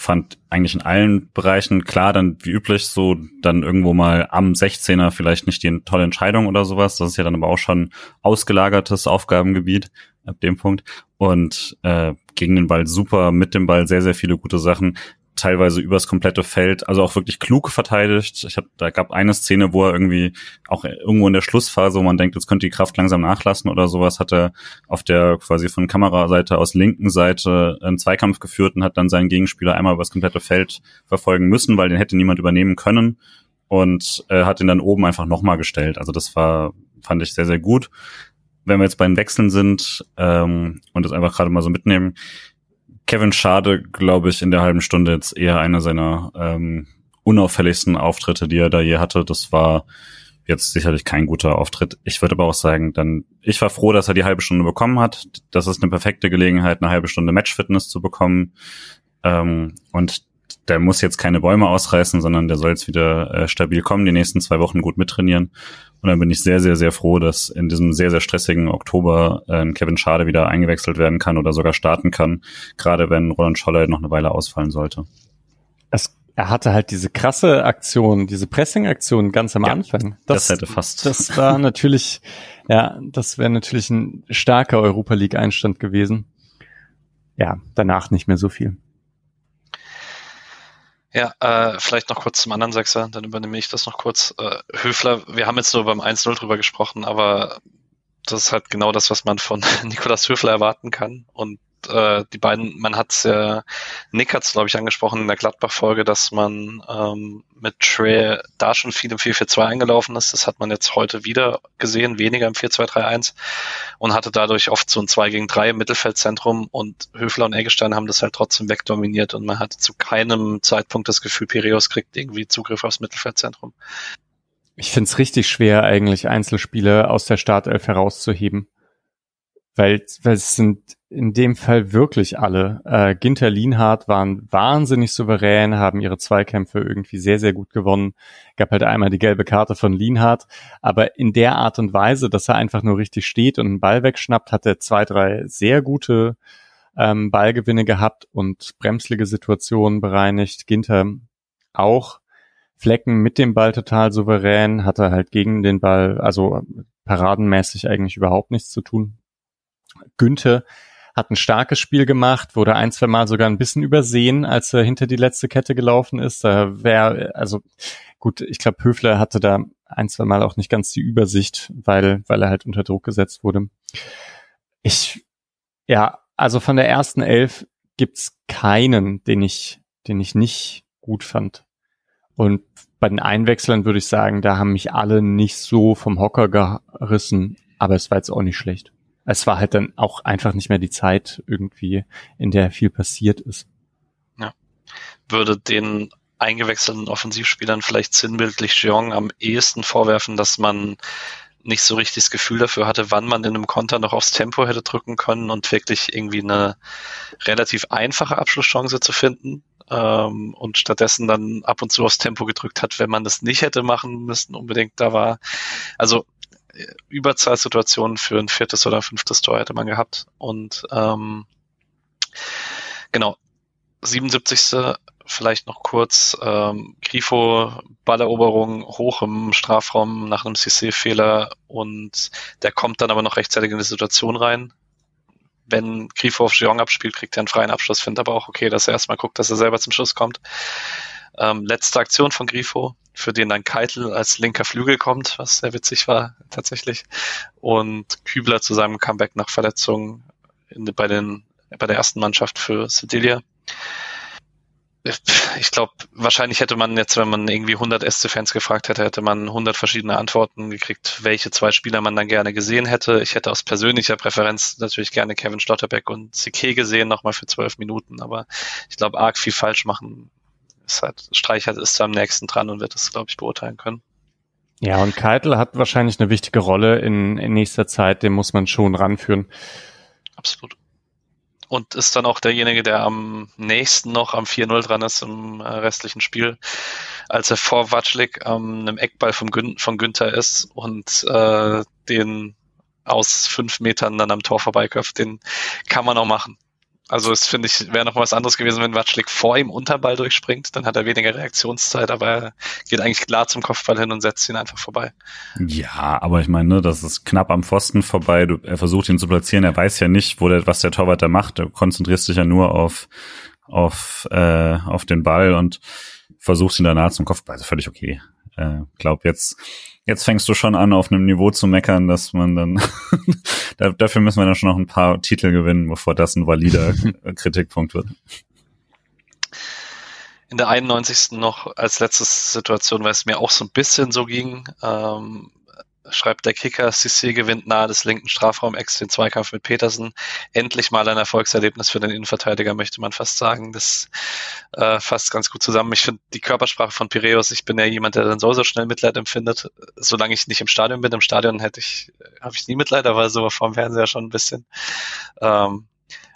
fand eigentlich in allen Bereichen klar, dann wie üblich so dann irgendwo mal am 16er vielleicht nicht die tolle Entscheidung oder sowas. Das ist ja dann aber auch schon ausgelagertes Aufgabengebiet ab dem Punkt. Und äh, gegen den Ball super, mit dem Ball sehr, sehr viele gute Sachen. Teilweise übers komplette Feld, also auch wirklich klug verteidigt. Ich hab, da gab eine Szene, wo er irgendwie auch irgendwo in der Schlussphase, wo man denkt, jetzt könnte die Kraft langsam nachlassen oder sowas, hat er auf der quasi von Kameraseite aus linken Seite einen Zweikampf geführt und hat dann seinen Gegenspieler einmal übers komplette Feld verfolgen müssen, weil den hätte niemand übernehmen können und äh, hat ihn dann oben einfach nochmal gestellt. Also das war, fand ich sehr, sehr gut. Wenn wir jetzt bei den Wechseln sind ähm, und das einfach gerade mal so mitnehmen, Kevin Schade, glaube ich, in der halben Stunde jetzt eher einer seiner ähm, unauffälligsten Auftritte, die er da je hatte. Das war jetzt sicherlich kein guter Auftritt. Ich würde aber auch sagen, dann, ich war froh, dass er die halbe Stunde bekommen hat. Das ist eine perfekte Gelegenheit, eine halbe Stunde Matchfitness zu bekommen. Ähm, und der muss jetzt keine Bäume ausreißen, sondern der soll jetzt wieder äh, stabil kommen, die nächsten zwei Wochen gut mittrainieren. Und dann bin ich sehr, sehr, sehr froh, dass in diesem sehr, sehr stressigen Oktober äh, Kevin Schade wieder eingewechselt werden kann oder sogar starten kann, gerade wenn Roland Scholler noch eine Weile ausfallen sollte. Es, er hatte halt diese krasse Aktion, diese Pressing-Aktion ganz am ja, Anfang. Das, das hätte fast. Das war natürlich, ja, das wäre natürlich ein starker Europa League-Einstand gewesen. Ja, danach nicht mehr so viel. Ja, äh, vielleicht noch kurz zum anderen Sechser, dann übernehme ich das noch kurz. Äh, Höfler, wir haben jetzt nur beim 1-0 drüber gesprochen, aber das ist halt genau das, was man von Nikolas Höfler erwarten kann. Und äh, die beiden, man hat ja, Nick hat es, glaube ich, angesprochen in der Gladbach-Folge, dass man ähm, mit Trey da schon viel im 4-4-2 eingelaufen ist. Das hat man jetzt heute wieder gesehen, weniger im 4-2-3-1 und hatte dadurch oft so ein 2 gegen 3 im Mittelfeldzentrum und Höfler und Eggestein haben das halt trotzdem wegdominiert und man hatte zu keinem Zeitpunkt das Gefühl, Piraeus kriegt irgendwie Zugriff aufs Mittelfeldzentrum. Ich finde es richtig schwer, eigentlich Einzelspiele aus der Startelf herauszuheben weil, weil es sind in dem Fall wirklich alle. Äh, Ginter Lienhardt waren wahnsinnig souverän, haben ihre Zweikämpfe irgendwie sehr, sehr gut gewonnen. Gab halt einmal die gelbe Karte von Lienhardt, aber in der Art und Weise, dass er einfach nur richtig steht und einen Ball wegschnappt, hat er zwei, drei sehr gute ähm, Ballgewinne gehabt und bremslige Situationen bereinigt. Ginter auch Flecken mit dem Ball total souverän, hatte halt gegen den Ball, also paradenmäßig eigentlich überhaupt nichts zu tun. Günther hat ein starkes Spiel gemacht, wurde ein, zwei Mal sogar ein bisschen übersehen, als er hinter die letzte Kette gelaufen ist. Da wäre, also gut, ich glaube, Höfler hatte da ein, zwei Mal auch nicht ganz die Übersicht, weil, weil er halt unter Druck gesetzt wurde. Ich, ja, also von der ersten Elf gibt's keinen, den ich, den ich nicht gut fand. Und bei den Einwechseln würde ich sagen, da haben mich alle nicht so vom Hocker gerissen, aber es war jetzt auch nicht schlecht es war halt dann auch einfach nicht mehr die Zeit irgendwie, in der viel passiert ist. Ja. Würde den eingewechselten Offensivspielern vielleicht sinnbildlich Jeong am ehesten vorwerfen, dass man nicht so richtig das Gefühl dafür hatte, wann man in einem Konter noch aufs Tempo hätte drücken können und wirklich irgendwie eine relativ einfache Abschlusschance zu finden ähm, und stattdessen dann ab und zu aufs Tempo gedrückt hat, wenn man das nicht hätte machen müssen, unbedingt da war. Also Überzahlsituationen für ein viertes oder fünftes Tor hätte man gehabt. Und ähm, genau, 77. vielleicht noch kurz, ähm, Grifo, Balleroberung hoch im Strafraum nach einem CC-Fehler und der kommt dann aber noch rechtzeitig in die Situation rein. Wenn Grifo auf Jeong abspielt, kriegt er einen freien Abschluss, finde aber auch okay, dass er erstmal guckt, dass er selber zum Schluss kommt. Ähm, letzte Aktion von Grifo, für den dann Keitel als linker Flügel kommt, was sehr witzig war tatsächlich. Und Kübler zu seinem Comeback nach Verletzung in, bei, den, bei der ersten Mannschaft für Sedilia. Ich glaube, wahrscheinlich hätte man jetzt, wenn man irgendwie 100 SC-Fans gefragt hätte, hätte man 100 verschiedene Antworten gekriegt, welche zwei Spieler man dann gerne gesehen hätte. Ich hätte aus persönlicher Präferenz natürlich gerne Kevin Schlotterbeck und CK gesehen, nochmal für zwölf Minuten, aber ich glaube, arg viel falsch machen ist halt, Streichert ist am nächsten dran und wird es, glaube ich, beurteilen können. Ja, und Keitel hat wahrscheinlich eine wichtige Rolle in, in nächster Zeit, den muss man schon ranführen. Absolut. Und ist dann auch derjenige, der am nächsten noch am 4-0 dran ist im äh, restlichen Spiel, als er vor Watschlik ähm, einem Eckball vom Gün von Günther ist und äh, den aus fünf Metern dann am Tor vorbeiköpft, den kann man auch machen. Also es finde ich, wäre noch was anderes gewesen, wenn Watschlik vor ihm Unterball durchspringt, dann hat er weniger Reaktionszeit, aber er geht eigentlich klar zum Kopfball hin und setzt ihn einfach vorbei. Ja, aber ich meine, ne, das ist knapp am Pfosten vorbei. Du, er versucht ihn zu platzieren, er weiß ja nicht, wo der, was der Torwart da macht. Du konzentrierst dich ja nur auf auf, äh, auf den Ball und versuchst ihn danach zum Kopf. Also völlig okay. Äh, glaub jetzt, jetzt fängst du schon an, auf einem Niveau zu meckern, dass man dann, dafür müssen wir dann schon noch ein paar Titel gewinnen, bevor das ein valider Kritikpunkt wird. In der 91. noch als letzte Situation, weil es mir auch so ein bisschen so ging, ähm, schreibt der Kicker, Cissé gewinnt nahe des linken Strafraum-Ex den Zweikampf mit Petersen. Endlich mal ein Erfolgserlebnis für den Innenverteidiger, möchte man fast sagen. Das äh, fasst ganz gut zusammen. Ich finde die Körpersprache von Piräus, ich bin ja jemand, der dann so, so schnell Mitleid empfindet, solange ich nicht im Stadion bin. Im Stadion hätte ich, habe ich nie Mitleid, aber so vom Fernseher schon ein bisschen. Ähm,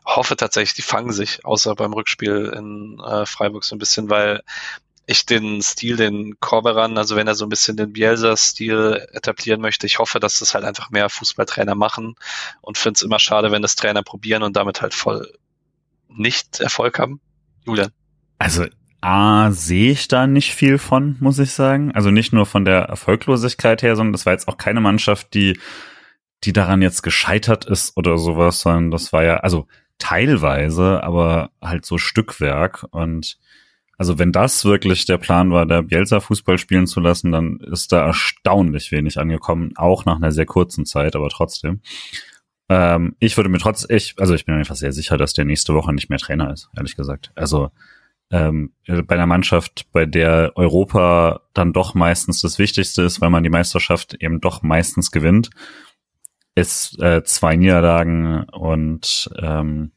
hoffe tatsächlich, die fangen sich, außer beim Rückspiel in äh, Freiburg so ein bisschen, weil ich den Stil, den Corberan, also wenn er so ein bisschen den Bielsa-Stil etablieren möchte, ich hoffe, dass das halt einfach mehr Fußballtrainer machen und finde es immer schade, wenn das Trainer probieren und damit halt voll nicht Erfolg haben. Julian. Also A, sehe ich da nicht viel von, muss ich sagen. Also nicht nur von der Erfolglosigkeit her, sondern das war jetzt auch keine Mannschaft, die, die daran jetzt gescheitert ist oder sowas, sondern das war ja, also teilweise, aber halt so Stückwerk und also wenn das wirklich der Plan war, der Bielsa Fußball spielen zu lassen, dann ist da erstaunlich wenig angekommen, auch nach einer sehr kurzen Zeit, aber trotzdem. Ähm, ich würde mir trotz, ich, also ich bin mir einfach sehr sicher, dass der nächste Woche nicht mehr Trainer ist, ehrlich gesagt. Also ähm, bei einer Mannschaft, bei der Europa dann doch meistens das Wichtigste ist, weil man die Meisterschaft eben doch meistens gewinnt, ist äh, zwei Niederlagen und ähm,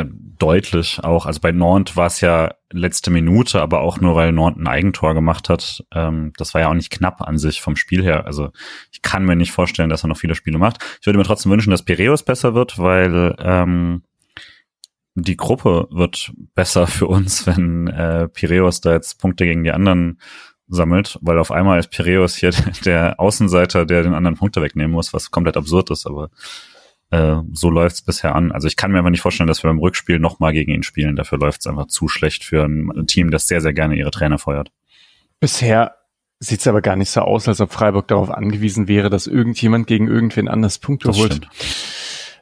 äh, deutlich auch. Also bei Nantes war es ja letzte Minute, aber auch nur, weil Nantes ein Eigentor gemacht hat. Ähm, das war ja auch nicht knapp an sich vom Spiel her. Also ich kann mir nicht vorstellen, dass er noch viele Spiele macht. Ich würde mir trotzdem wünschen, dass Piraeus besser wird, weil ähm, die Gruppe wird besser für uns, wenn äh, Piraeus da jetzt Punkte gegen die anderen sammelt, weil auf einmal ist Piraeus hier der Außenseiter, der den anderen Punkte wegnehmen muss, was komplett absurd ist, aber äh, so läuft's bisher an. Also ich kann mir aber nicht vorstellen, dass wir beim Rückspiel nochmal gegen ihn spielen. Dafür läuft's einfach zu schlecht für ein Team, das sehr, sehr gerne ihre Trainer feuert. Bisher sieht's aber gar nicht so aus, als ob Freiburg darauf angewiesen wäre, dass irgendjemand gegen irgendwen anders Punkte das holt. Stimmt.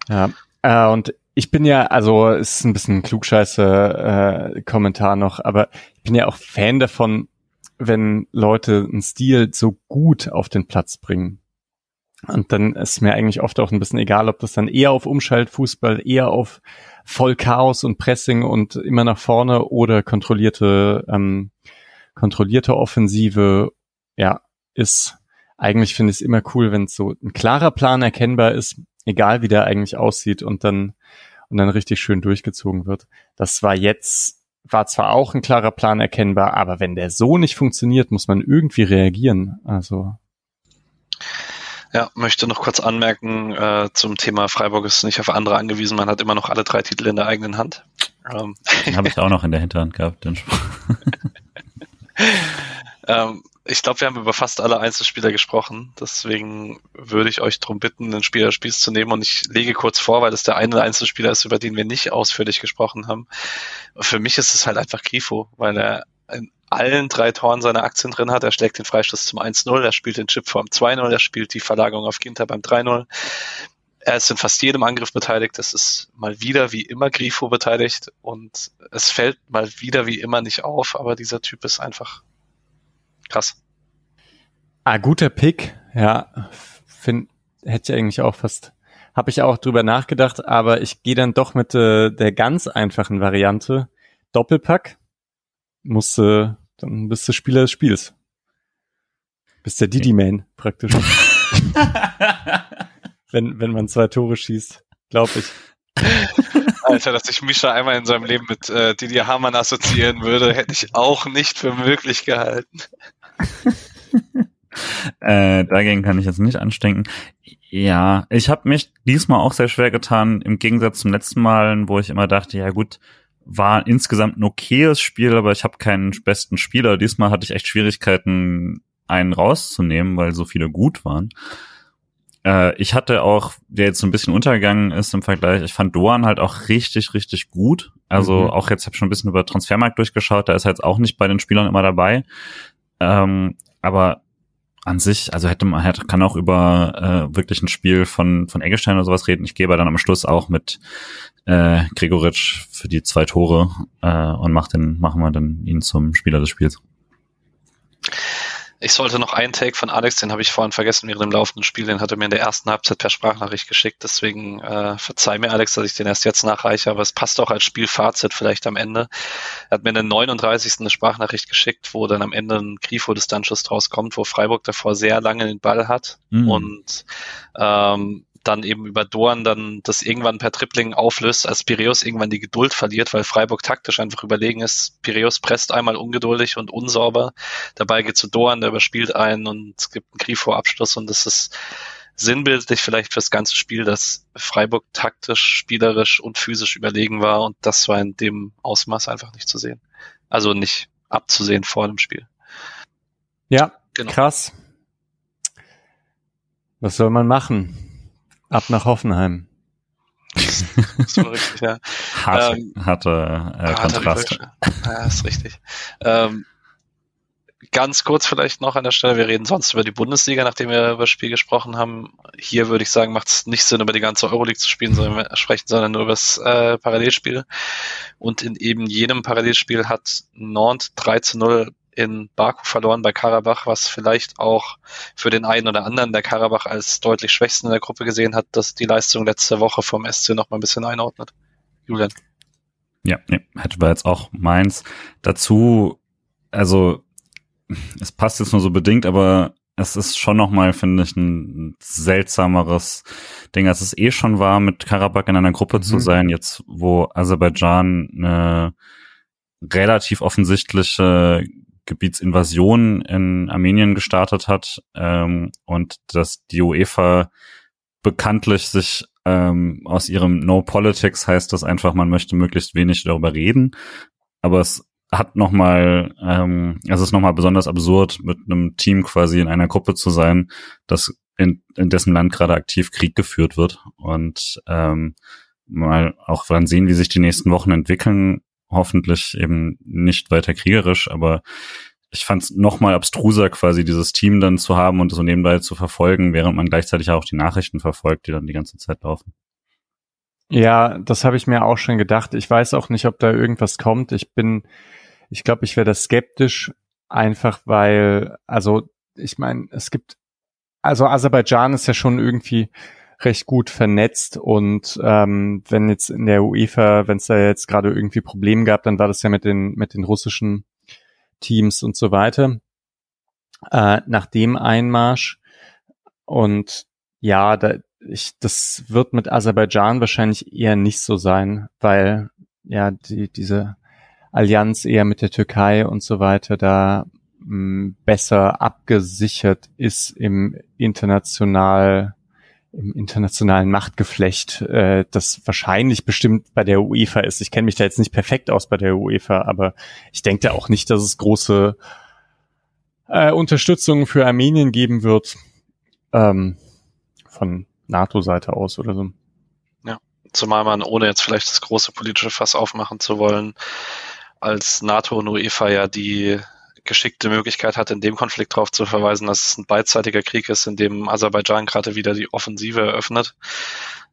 Ja, äh, und ich bin ja, also es ist ein bisschen klugscheiße äh, Kommentar noch, aber ich bin ja auch Fan davon, wenn Leute einen Stil so gut auf den Platz bringen. Und dann ist mir eigentlich oft auch ein bisschen egal, ob das dann eher auf Umschaltfußball, eher auf voll Chaos und Pressing und immer nach vorne oder kontrollierte, ähm, kontrollierte Offensive, ja, ist. Eigentlich finde ich es immer cool, wenn es so ein klarer Plan erkennbar ist, egal wie der eigentlich aussieht und dann, und dann richtig schön durchgezogen wird. Das war jetzt, war zwar auch ein klarer Plan erkennbar, aber wenn der so nicht funktioniert, muss man irgendwie reagieren. Also. Ja, möchte noch kurz anmerken äh, zum Thema Freiburg ist nicht auf andere angewiesen. Man hat immer noch alle drei Titel in der eigenen Hand. Ähm. Den habe ich auch noch in der Hinterhand gehabt. Den ähm, ich glaube, wir haben über fast alle Einzelspieler gesprochen. Deswegen würde ich euch darum bitten, den Spieler des Spiels zu nehmen. Und ich lege kurz vor, weil das der eine Einzelspieler ist, über den wir nicht ausführlich gesprochen haben. Für mich ist es halt einfach Grifo, weil er in allen drei Toren seine Aktien drin hat. Er schlägt den Freistoß zum 1-0, er spielt den Chip vorm 2-0, er spielt die Verlagerung auf Ginter beim 3-0. Er ist in fast jedem Angriff beteiligt. Es ist mal wieder wie immer Grifo beteiligt und es fällt mal wieder wie immer nicht auf, aber dieser Typ ist einfach krass. Ah, guter Pick. Ja, find, hätte ich eigentlich auch fast, habe ich auch drüber nachgedacht, aber ich gehe dann doch mit äh, der ganz einfachen Variante. Doppelpack musst du, dann bist du Spieler des Spiels. Bist der Didi-Man praktisch. wenn, wenn man zwei Tore schießt, glaube ich. Alter, dass ich Mischa einmal in seinem Leben mit äh, Didi Hamann assoziieren würde, hätte ich auch nicht für möglich gehalten. äh, dagegen kann ich jetzt nicht anstecken. Ja, ich habe mich diesmal auch sehr schwer getan, im Gegensatz zum letzten Mal, wo ich immer dachte, ja gut, war insgesamt ein okayes Spiel, aber ich habe keinen besten Spieler. Diesmal hatte ich echt Schwierigkeiten, einen rauszunehmen, weil so viele gut waren. Äh, ich hatte auch, der jetzt so ein bisschen untergegangen ist im Vergleich, ich fand Doan halt auch richtig, richtig gut. Also mhm. auch jetzt habe ich schon ein bisschen über Transfermarkt durchgeschaut, da ist er jetzt auch nicht bei den Spielern immer dabei. Ähm, aber an sich, also hätte man hätte, kann auch über äh, wirklich ein Spiel von von Eggestein oder sowas reden. Ich gebe dann am Schluss auch mit äh, Gregoritsch für die zwei Tore äh, und mach den, machen wir dann ihn zum Spieler des Spiels. Ich sollte noch einen Take von Alex, den habe ich vorhin vergessen während dem laufenden Spiel, den hat er mir in der ersten Halbzeit per Sprachnachricht geschickt. Deswegen äh, verzeih mir, Alex, dass ich den erst jetzt nachreiche, aber es passt auch als Spielfazit vielleicht am Ende. Er hat mir in der 39. eine Sprachnachricht geschickt, wo dann am Ende ein Grifo-Distanzschuss draus kommt, wo Freiburg davor sehr lange den Ball hat mhm. und ähm, dann eben über Dorn dann das irgendwann per Tripling auflöst, als Piräus irgendwann die Geduld verliert, weil Freiburg taktisch einfach überlegen ist. Piräus presst einmal ungeduldig und unsauber. Dabei geht zu Dorn, der überspielt einen und es gibt einen Grifo-Abschluss und das ist sinnbildlich vielleicht fürs ganze Spiel, dass Freiburg taktisch, spielerisch und physisch überlegen war und das war in dem Ausmaß einfach nicht zu sehen. Also nicht abzusehen vor dem Spiel. Ja, genau. krass. Was soll man machen? Ab nach Hoffenheim. so richtig, ja. Harte, ähm, harte äh, Kontrast. Ja, ist richtig. Ähm, ganz kurz vielleicht noch an der Stelle, wir reden sonst über die Bundesliga, nachdem wir über das Spiel gesprochen haben. Hier würde ich sagen, macht es nicht Sinn, über die ganze Euroleague zu spielen, sondern sprechen, sondern nur über das äh, Parallelspiel. Und in eben jedem Parallelspiel hat Nantes 3 zu 0 in Baku verloren bei Karabach, was vielleicht auch für den einen oder anderen, der Karabach als deutlich schwächsten in der Gruppe gesehen hat, dass die Leistung letzte Woche vom SC noch mal ein bisschen einordnet. Julian. Ja, nee, hätte wir jetzt auch meins. Dazu, also es passt jetzt nur so bedingt, aber es ist schon nochmal, finde ich, ein seltsameres Ding, als es eh schon war, mit Karabakh in einer Gruppe mhm. zu sein, jetzt wo Aserbaidschan eine relativ offensichtliche Gebietsinvasion in Armenien gestartet hat ähm, und dass die UEFA bekanntlich sich ähm, aus ihrem No Politics heißt das einfach, man möchte möglichst wenig darüber reden, aber es hat nochmal, ähm, es ist nochmal besonders absurd, mit einem Team quasi in einer Gruppe zu sein, das in, in dessen Land gerade aktiv Krieg geführt wird. Und ähm, mal auch dann sehen, wie sich die nächsten Wochen entwickeln hoffentlich eben nicht weiter kriegerisch, aber ich fand es nochmal abstruser, quasi dieses Team dann zu haben und so nebenbei zu verfolgen, während man gleichzeitig auch die Nachrichten verfolgt, die dann die ganze Zeit laufen. Ja, das habe ich mir auch schon gedacht. Ich weiß auch nicht, ob da irgendwas kommt. Ich bin, ich glaube, ich wäre da skeptisch, einfach weil, also ich meine, es gibt, also Aserbaidschan ist ja schon irgendwie recht gut vernetzt und ähm, wenn jetzt in der UEFA, wenn es da jetzt gerade irgendwie Probleme gab, dann war das ja mit den mit den russischen Teams und so weiter. Äh, nach dem Einmarsch und ja, da, ich, das wird mit Aserbaidschan wahrscheinlich eher nicht so sein, weil ja die, diese Allianz eher mit der Türkei und so weiter da mh, mm, besser abgesichert ist im international im internationalen Machtgeflecht, äh, das wahrscheinlich bestimmt bei der UEFA ist. Ich kenne mich da jetzt nicht perfekt aus bei der UEFA, aber ich denke auch nicht, dass es große äh, Unterstützung für Armenien geben wird ähm, von NATO-Seite aus oder so. Ja, zumal man, ohne jetzt vielleicht das große politische Fass aufmachen zu wollen, als NATO und UEFA ja die geschickte Möglichkeit hat, in dem Konflikt darauf zu verweisen, dass es ein beidseitiger Krieg ist, in dem Aserbaidschan gerade wieder die Offensive eröffnet.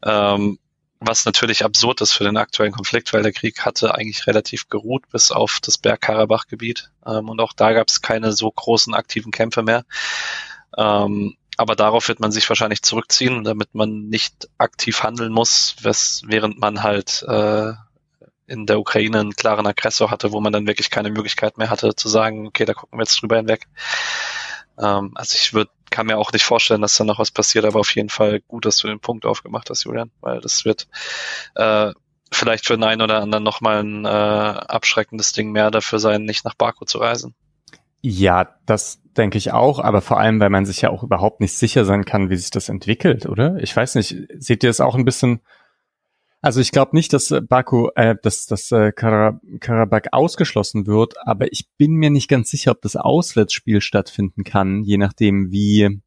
Ähm, was natürlich absurd ist für den aktuellen Konflikt, weil der Krieg hatte eigentlich relativ geruht bis auf das Bergkarabach-Gebiet. Ähm, und auch da gab es keine so großen aktiven Kämpfe mehr. Ähm, aber darauf wird man sich wahrscheinlich zurückziehen, damit man nicht aktiv handeln muss, während man halt äh, in der Ukraine einen klaren Aggressor hatte, wo man dann wirklich keine Möglichkeit mehr hatte zu sagen, okay, da gucken wir jetzt drüber hinweg. Ähm, also ich würde kann mir auch nicht vorstellen, dass da noch was passiert, aber auf jeden Fall gut, dass du den Punkt aufgemacht hast, Julian, weil das wird äh, vielleicht für den einen oder anderen nochmal ein äh, abschreckendes Ding mehr dafür sein, nicht nach Baku zu reisen. Ja, das denke ich auch, aber vor allem, weil man sich ja auch überhaupt nicht sicher sein kann, wie sich das entwickelt, oder? Ich weiß nicht, seht ihr es auch ein bisschen also ich glaube nicht, dass äh, Baku, äh, dass, dass äh, Karabakh ausgeschlossen wird, aber ich bin mir nicht ganz sicher, ob das Auswärtsspiel stattfinden kann, je nachdem, wie,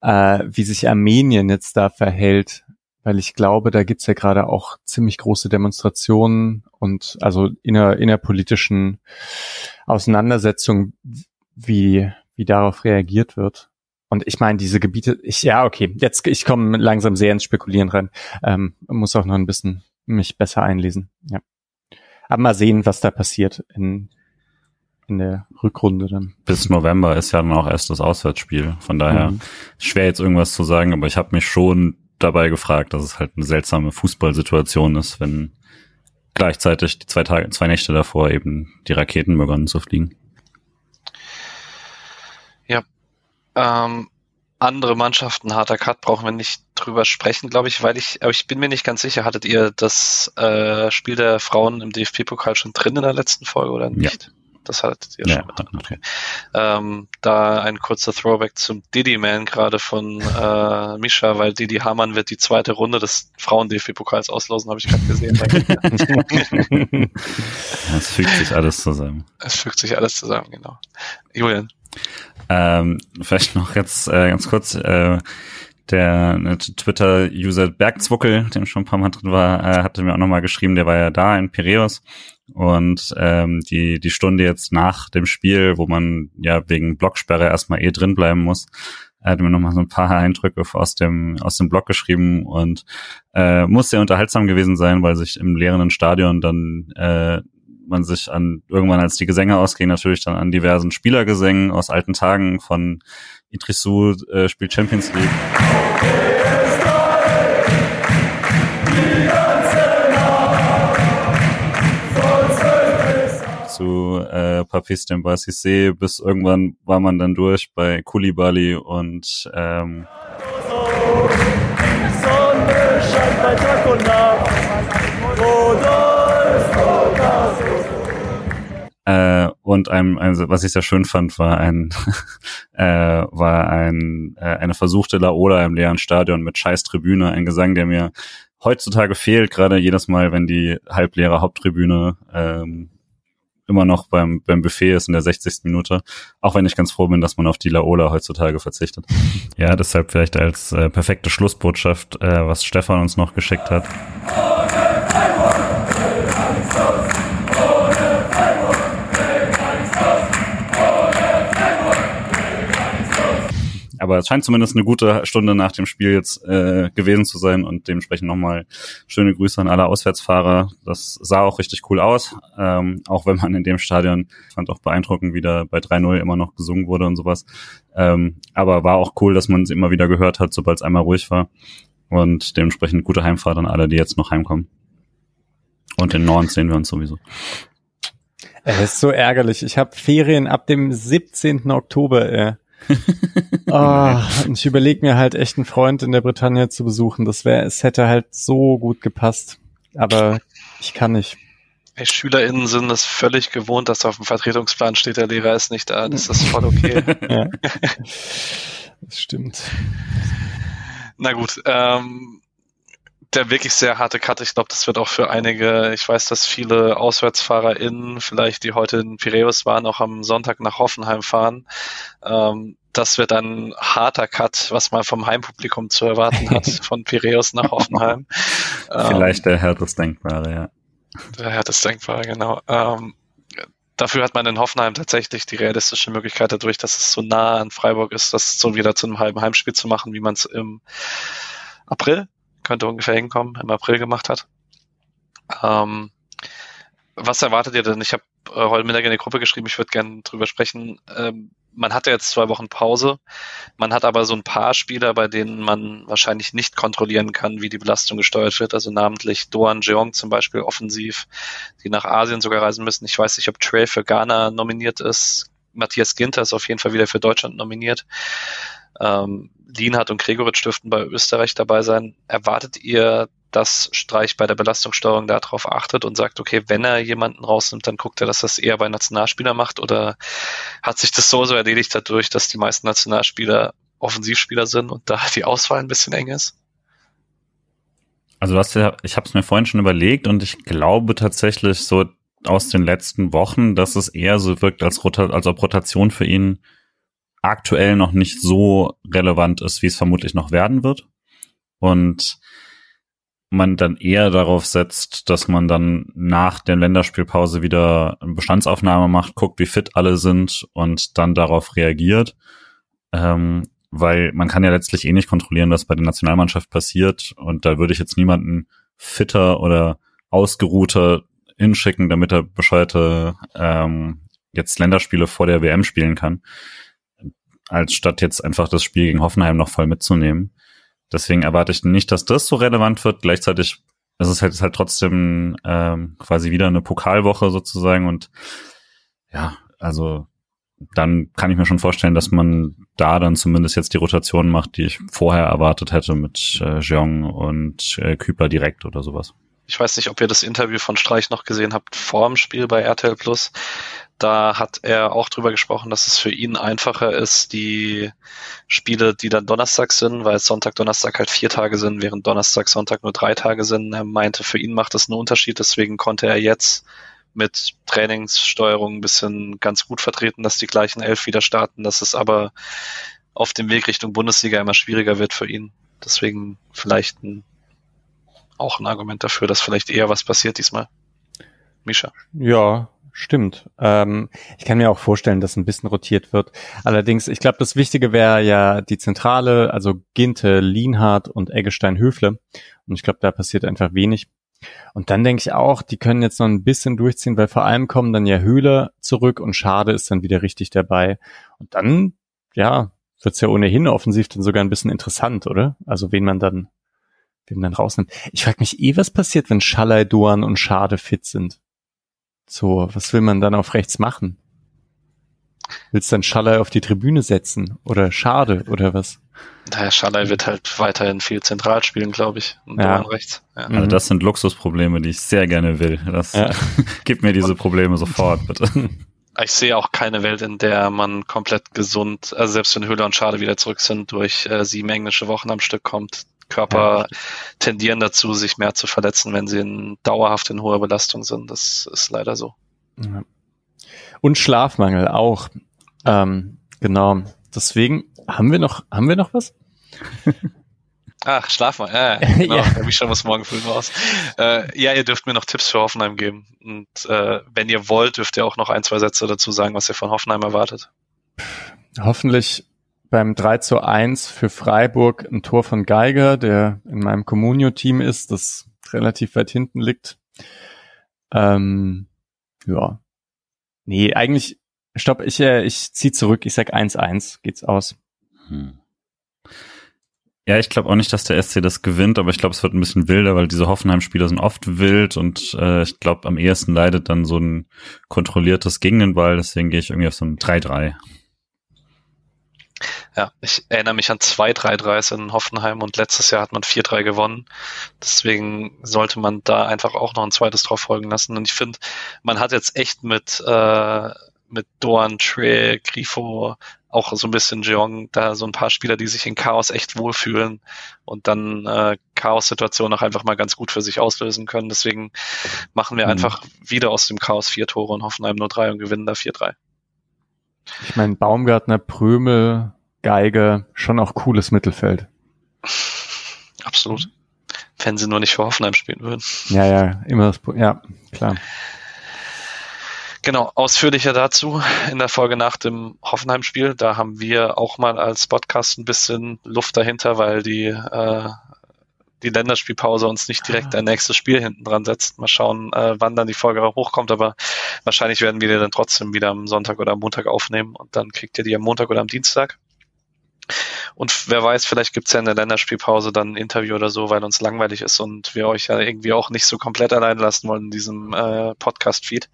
äh, wie sich Armenien jetzt da verhält. Weil ich glaube, da gibt's ja gerade auch ziemlich große Demonstrationen und also inner, innerpolitischen Auseinandersetzungen, wie, wie darauf reagiert wird. Und ich meine, diese Gebiete, ich, ja, okay, jetzt, ich komme langsam sehr ins Spekulieren rein. Ähm, muss auch noch ein bisschen mich besser einlesen. Ja. Aber mal sehen, was da passiert in, in der Rückrunde dann. Bis November ist ja dann auch erst das Auswärtsspiel. Von daher mhm. schwer jetzt irgendwas zu sagen, aber ich habe mich schon dabei gefragt, dass es halt eine seltsame Fußballsituation ist, wenn gleichzeitig die zwei Tage, zwei Nächte davor eben die Raketen begonnen zu fliegen. Ja. Ähm, andere Mannschaften, harter Cut, brauchen wir nicht drüber sprechen, glaube ich, weil ich, aber ich bin mir nicht ganz sicher, hattet ihr das äh, Spiel der Frauen im DFB-Pokal schon drin in der letzten Folge oder nicht? Ja. Das hattet ihr ja, schon mit drin. Okay. Ähm, da ein kurzer Throwback zum Didi-Man gerade von äh, Misha, weil Didi Hamann wird die zweite Runde des Frauen-DFB-Pokals auslosen, habe ich gerade gesehen. Es fügt sich alles zusammen. Es fügt sich alles zusammen, genau. Julian. Ähm, vielleicht noch jetzt äh, ganz kurz, äh, der ne, Twitter-User Bergzwuckel, dem schon ein paar Mal drin war, äh, hatte mir auch nochmal geschrieben, der war ja da in Piräus und ähm, die, die Stunde jetzt nach dem Spiel, wo man ja wegen Blocksperre erstmal eh drin bleiben muss, er hat mir nochmal so ein paar Eindrücke aus dem, aus dem Blog geschrieben und äh, muss sehr unterhaltsam gewesen sein, weil sich im leeren Stadion dann äh, man sich an irgendwann, als die Gesänge ausgehen, natürlich dann an diversen Spielergesängen aus alten Tagen von Idrissou äh, spielt Champions League. zu äh, Papis dem Bassissé, bis irgendwann war man dann durch bei Kulibali und ähm, Sonne scheint bei Tag. Äh, und einem, also, was ich sehr schön fand, war ein, äh, war ein, äh, eine versuchte Laola im leeren Stadion mit scheiß Tribüne, ein Gesang, der mir heutzutage fehlt, gerade jedes Mal, wenn die halbleere Haupttribüne ähm, immer noch beim, beim Buffet ist in der 60. Minute, auch wenn ich ganz froh bin, dass man auf die Laola heutzutage verzichtet. Ja, deshalb vielleicht als äh, perfekte Schlussbotschaft, äh, was Stefan uns noch geschickt hat. Aber es scheint zumindest eine gute Stunde nach dem Spiel jetzt äh, gewesen zu sein und dementsprechend nochmal schöne Grüße an alle Auswärtsfahrer. Das sah auch richtig cool aus, ähm, auch wenn man in dem Stadion fand auch beeindruckend, wie da bei 3-0 immer noch gesungen wurde und sowas. Ähm, aber war auch cool, dass man es immer wieder gehört hat, sobald es einmal ruhig war. Und dementsprechend gute Heimfahrt an alle, die jetzt noch heimkommen. Und in Norden sehen wir uns sowieso. Es ist so ärgerlich. Ich habe Ferien ab dem 17. Oktober. Äh oh, und ich überlege mir halt echt einen Freund in der Bretagne zu besuchen. Das wäre, es hätte halt so gut gepasst. Aber ich kann nicht. Hey, SchülerInnen sind es völlig gewohnt, dass auf dem Vertretungsplan steht, der Lehrer ist nicht da. Das ist voll okay. ja. Das stimmt. Na gut, ähm, der wirklich sehr harte Cut. Ich glaube, das wird auch für einige, ich weiß, dass viele AuswärtsfahrerInnen, vielleicht die heute in Piräus waren, auch am Sonntag nach Hoffenheim fahren. Ähm, das wird ein harter Cut, was man vom Heimpublikum zu erwarten hat, von Piräus nach Hoffenheim. Vielleicht ähm, der härtest Denkbare, ja. Der härtest Denkbare, genau. Ähm, dafür hat man in Hoffenheim tatsächlich die realistische Möglichkeit, dadurch, dass es so nah an Freiburg ist, das so wieder zu einem halben Heimspiel zu machen, wie man es im April könnte ungefähr hinkommen, im April gemacht hat. Ähm, was erwartet ihr denn? Ich habe äh, heute Mittag in die Gruppe geschrieben, ich würde gerne drüber sprechen. Ähm, man hatte jetzt zwei Wochen Pause. Man hat aber so ein paar Spieler, bei denen man wahrscheinlich nicht kontrollieren kann, wie die Belastung gesteuert wird. Also namentlich Doan Jeong zum Beispiel offensiv, die nach Asien sogar reisen müssen. Ich weiß nicht, ob Trey für Ghana nominiert ist. Matthias Ginter ist auf jeden Fall wieder für Deutschland nominiert. Ähm, Lienhardt und Gregoritsch dürften bei Österreich dabei sein. Erwartet ihr, dass Streich bei der Belastungssteuerung darauf achtet und sagt, okay, wenn er jemanden rausnimmt, dann guckt er, dass das eher bei Nationalspielern macht oder hat sich das so so erledigt dadurch, dass die meisten Nationalspieler Offensivspieler sind und da die Auswahl ein bisschen eng ist? Also du ja, ich habe es mir vorhin schon überlegt und ich glaube tatsächlich so aus den letzten Wochen, dass es eher so wirkt, als, Rota als ob Rotation für ihn aktuell noch nicht so relevant ist, wie es vermutlich noch werden wird. Und man dann eher darauf setzt, dass man dann nach der Länderspielpause wieder eine Bestandsaufnahme macht, guckt, wie fit alle sind und dann darauf reagiert. Ähm, weil man kann ja letztlich eh nicht kontrollieren, was bei der Nationalmannschaft passiert. Und da würde ich jetzt niemanden fitter oder ausgeruhter hinschicken, damit er bescheuerte ähm, jetzt Länderspiele vor der WM spielen kann, als statt jetzt einfach das Spiel gegen Hoffenheim noch voll mitzunehmen. Deswegen erwarte ich nicht, dass das so relevant wird. Gleichzeitig ist es halt, ist halt trotzdem ähm, quasi wieder eine Pokalwoche sozusagen und ja, also dann kann ich mir schon vorstellen, dass man da dann zumindest jetzt die Rotation macht, die ich vorher erwartet hätte mit äh, Jeong und äh, Küper direkt oder sowas. Ich weiß nicht, ob ihr das Interview von Streich noch gesehen habt vor dem Spiel bei RTL Plus. Da hat er auch drüber gesprochen, dass es für ihn einfacher ist, die Spiele, die dann Donnerstag sind, weil Sonntag, Donnerstag halt vier Tage sind, während Donnerstag, Sonntag nur drei Tage sind. Er meinte, für ihn macht das einen Unterschied, deswegen konnte er jetzt mit Trainingssteuerung ein bisschen ganz gut vertreten, dass die gleichen elf wieder starten, dass es aber auf dem Weg Richtung Bundesliga immer schwieriger wird für ihn. Deswegen vielleicht ein, auch ein Argument dafür, dass vielleicht eher was passiert diesmal. Misha. Ja, Stimmt. Ähm, ich kann mir auch vorstellen, dass ein bisschen rotiert wird. Allerdings, ich glaube, das Wichtige wäre ja die Zentrale, also Ginte, Lienhardt und Eggestein Höfle. Und ich glaube, da passiert einfach wenig. Und dann denke ich auch, die können jetzt noch ein bisschen durchziehen, weil vor allem kommen dann ja Höhle zurück und Schade ist dann wieder richtig dabei. Und dann, ja, wird's ja ohnehin offensiv dann sogar ein bisschen interessant, oder? Also wen man dann, wen man dann rausnimmt. Ich frage mich eh, was passiert, wenn Schalai, Doan und Schade fit sind. So, was will man dann auf rechts machen? Willst du dann Schallei auf die Tribüne setzen? Oder Schade oder was? Naja, Schallei wird halt weiterhin viel zentral spielen, glaube ich. Und ja. rechts. Ja. Also das sind Luxusprobleme, die ich sehr gerne will. Das ja. gibt mir diese Probleme sofort, bitte. Ich sehe auch keine Welt, in der man komplett gesund, also selbst wenn Höhle und Schade wieder zurück sind, durch äh, sieben englische Wochen am Stück kommt. Körper ja. tendieren dazu, sich mehr zu verletzen, wenn sie in, dauerhaft in hoher Belastung sind. Das ist leider so. Ja. Und Schlafmangel auch. Ähm, genau. Deswegen haben wir noch, haben wir noch was? Ach, Schlafmangel. Äh, genau. ja. Mischa muss morgen früh raus. Äh, ja, ihr dürft mir noch Tipps für Hoffenheim geben. Und äh, wenn ihr wollt, dürft ihr auch noch ein, zwei Sätze dazu sagen, was ihr von Hoffenheim erwartet. Hoffentlich beim 3 zu 1 für Freiburg ein Tor von Geiger, der in meinem Communio-Team ist, das relativ weit hinten liegt. Ähm, ja. Nee, eigentlich, stopp, ich, äh, ich zieh zurück, ich sag 1-1, geht's aus. Hm. Ja, ich glaube auch nicht, dass der SC das gewinnt, aber ich glaube, es wird ein bisschen wilder, weil diese Hoffenheim-Spieler sind oft wild und äh, ich glaube, am ehesten leidet dann so ein kontrolliertes gegen den Ball, deswegen gehe ich irgendwie auf so ein 3-3. Ja, ich erinnere mich an zwei 3-3s in Hoffenheim und letztes Jahr hat man 4-3 gewonnen. Deswegen sollte man da einfach auch noch ein zweites drauf folgen lassen. Und ich finde, man hat jetzt echt mit, äh, mit Doan, Tre, Grifo, auch so ein bisschen Jeong, da so ein paar Spieler, die sich in Chaos echt wohlfühlen und dann äh, Chaos-Situationen auch einfach mal ganz gut für sich auslösen können. Deswegen machen wir mhm. einfach wieder aus dem Chaos vier Tore und Hoffenheim nur drei und gewinnen da 4-3. Ich meine, Baumgartner, Prömel, Geige, schon auch cooles Mittelfeld. Absolut. Wenn sie nur nicht für Hoffenheim spielen würden. Ja, ja, immer das, ja, klar. Genau, ausführlicher dazu in der Folge nach dem Hoffenheim-Spiel. Da haben wir auch mal als Podcast ein bisschen Luft dahinter, weil die äh, die Länderspielpause uns nicht direkt ein nächstes Spiel hinten dran setzt. Mal schauen, äh, wann dann die Folge hochkommt, aber wahrscheinlich werden wir die dann trotzdem wieder am Sonntag oder am Montag aufnehmen und dann kriegt ihr die am Montag oder am Dienstag. Und wer weiß, vielleicht gibt's ja in der Länderspielpause dann ein Interview oder so, weil uns langweilig ist und wir euch ja irgendwie auch nicht so komplett allein lassen wollen in diesem äh, Podcast-Feed.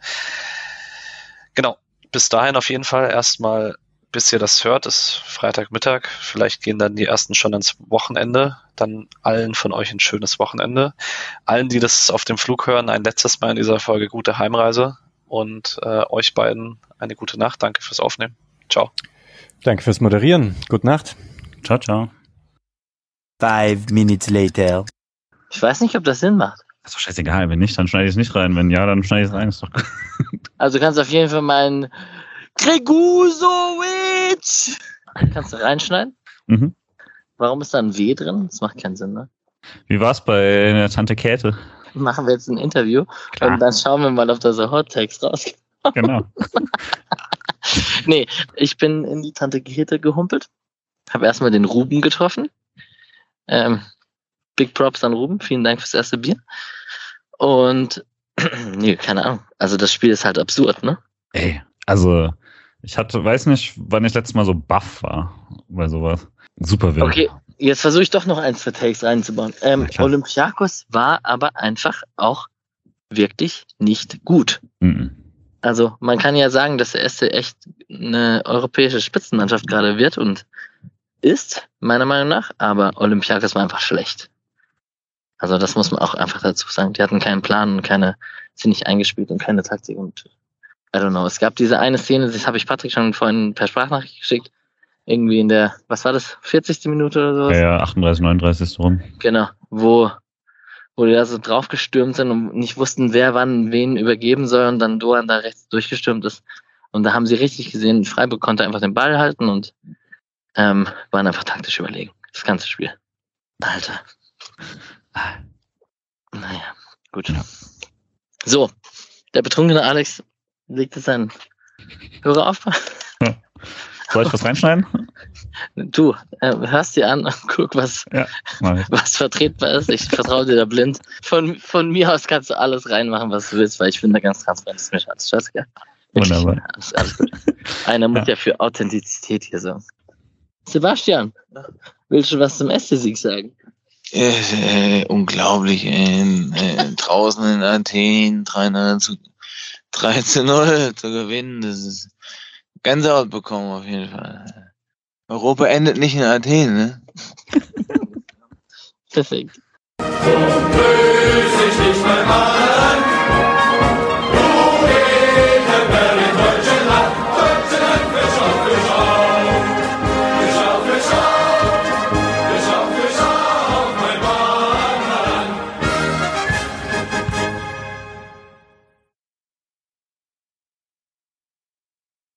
Genau. Bis dahin auf jeden Fall erstmal bis ihr das hört, ist Freitagmittag. Vielleicht gehen dann die ersten schon ins Wochenende. Dann allen von euch ein schönes Wochenende. Allen, die das auf dem Flug hören, ein letztes Mal in dieser Folge gute Heimreise und äh, euch beiden eine gute Nacht. Danke fürs Aufnehmen. Ciao. Danke fürs Moderieren. Gute Nacht. Ciao, ciao. Five minutes later. Ich weiß nicht, ob das Sinn macht. ist doch scheißegal. Wenn nicht, dann schneide ich es nicht rein. Wenn ja, dann schneide ich es rein. Ist doch also kannst du auf jeden Fall meinen Gregusovic. Kannst du reinschneiden? Mhm. Warum ist da ein W drin? Das macht keinen Sinn, ne? Wie war's bei der Tante Käthe? Machen wir jetzt ein Interview Klar. und dann schauen wir mal, ob da so Hot Takes rauskommt. Genau. nee, ich bin in die Tante Käthe gehumpelt, habe erstmal den Ruben getroffen. Ähm, Big Props an Ruben, vielen Dank fürs erste Bier. Und nee, keine Ahnung. Also das Spiel ist halt absurd, ne? Ey, also ich hatte, weiß nicht, wann ich letztes Mal so baff war bei sowas. Super wild. Okay, jetzt versuche ich doch noch eins für Takes reinzubauen. Ähm, Olympiakos war aber einfach auch wirklich nicht gut. Mhm. Also man kann ja sagen, dass der SC echt eine europäische Spitzenmannschaft gerade wird und ist, meiner Meinung nach, aber Olympiakos war einfach schlecht. Also das muss man auch einfach dazu sagen. Die hatten keinen Plan und keine, sind nicht eingespielt und keine Taktik und I don't know. Es gab diese eine Szene, das habe ich Patrick schon vorhin per Sprachnachricht geschickt. Irgendwie in der, was war das, 40. Minute oder so? Ja, 38, 39. rum. Genau, wo, wo die da so draufgestürmt sind und nicht wussten, wer wann wen übergeben soll und dann Doan da rechts durchgestürmt ist. Und da haben sie richtig gesehen, Freiburg konnte einfach den Ball halten und ähm, waren einfach taktisch überlegen. Das ganze Spiel. Alter. Naja, gut. So, der betrunkene Alex legt es an. Höre auf. Ja. Soll ich was reinschneiden? Du, äh, hörst dir an und guck, was, ja, was vertretbar ist. Ich vertraue dir da blind. Von, von mir aus kannst du alles reinmachen, was du willst, weil ich finde ganz transparent ist mir alles scheißegal. Wunderbar. Alles, alles gut. Einer muss ja. ja für Authentizität hier sorgen. Sebastian, willst du was zum SC-Sieg sagen? Äh, äh, unglaublich, äh, draußen in Athen 300 zu 13-0 zu gewinnen, das ist Gänsehaut bekommen auf jeden Fall. Europa endet nicht in Athen, ne? Perfekt. So löse ich dich beim Mann.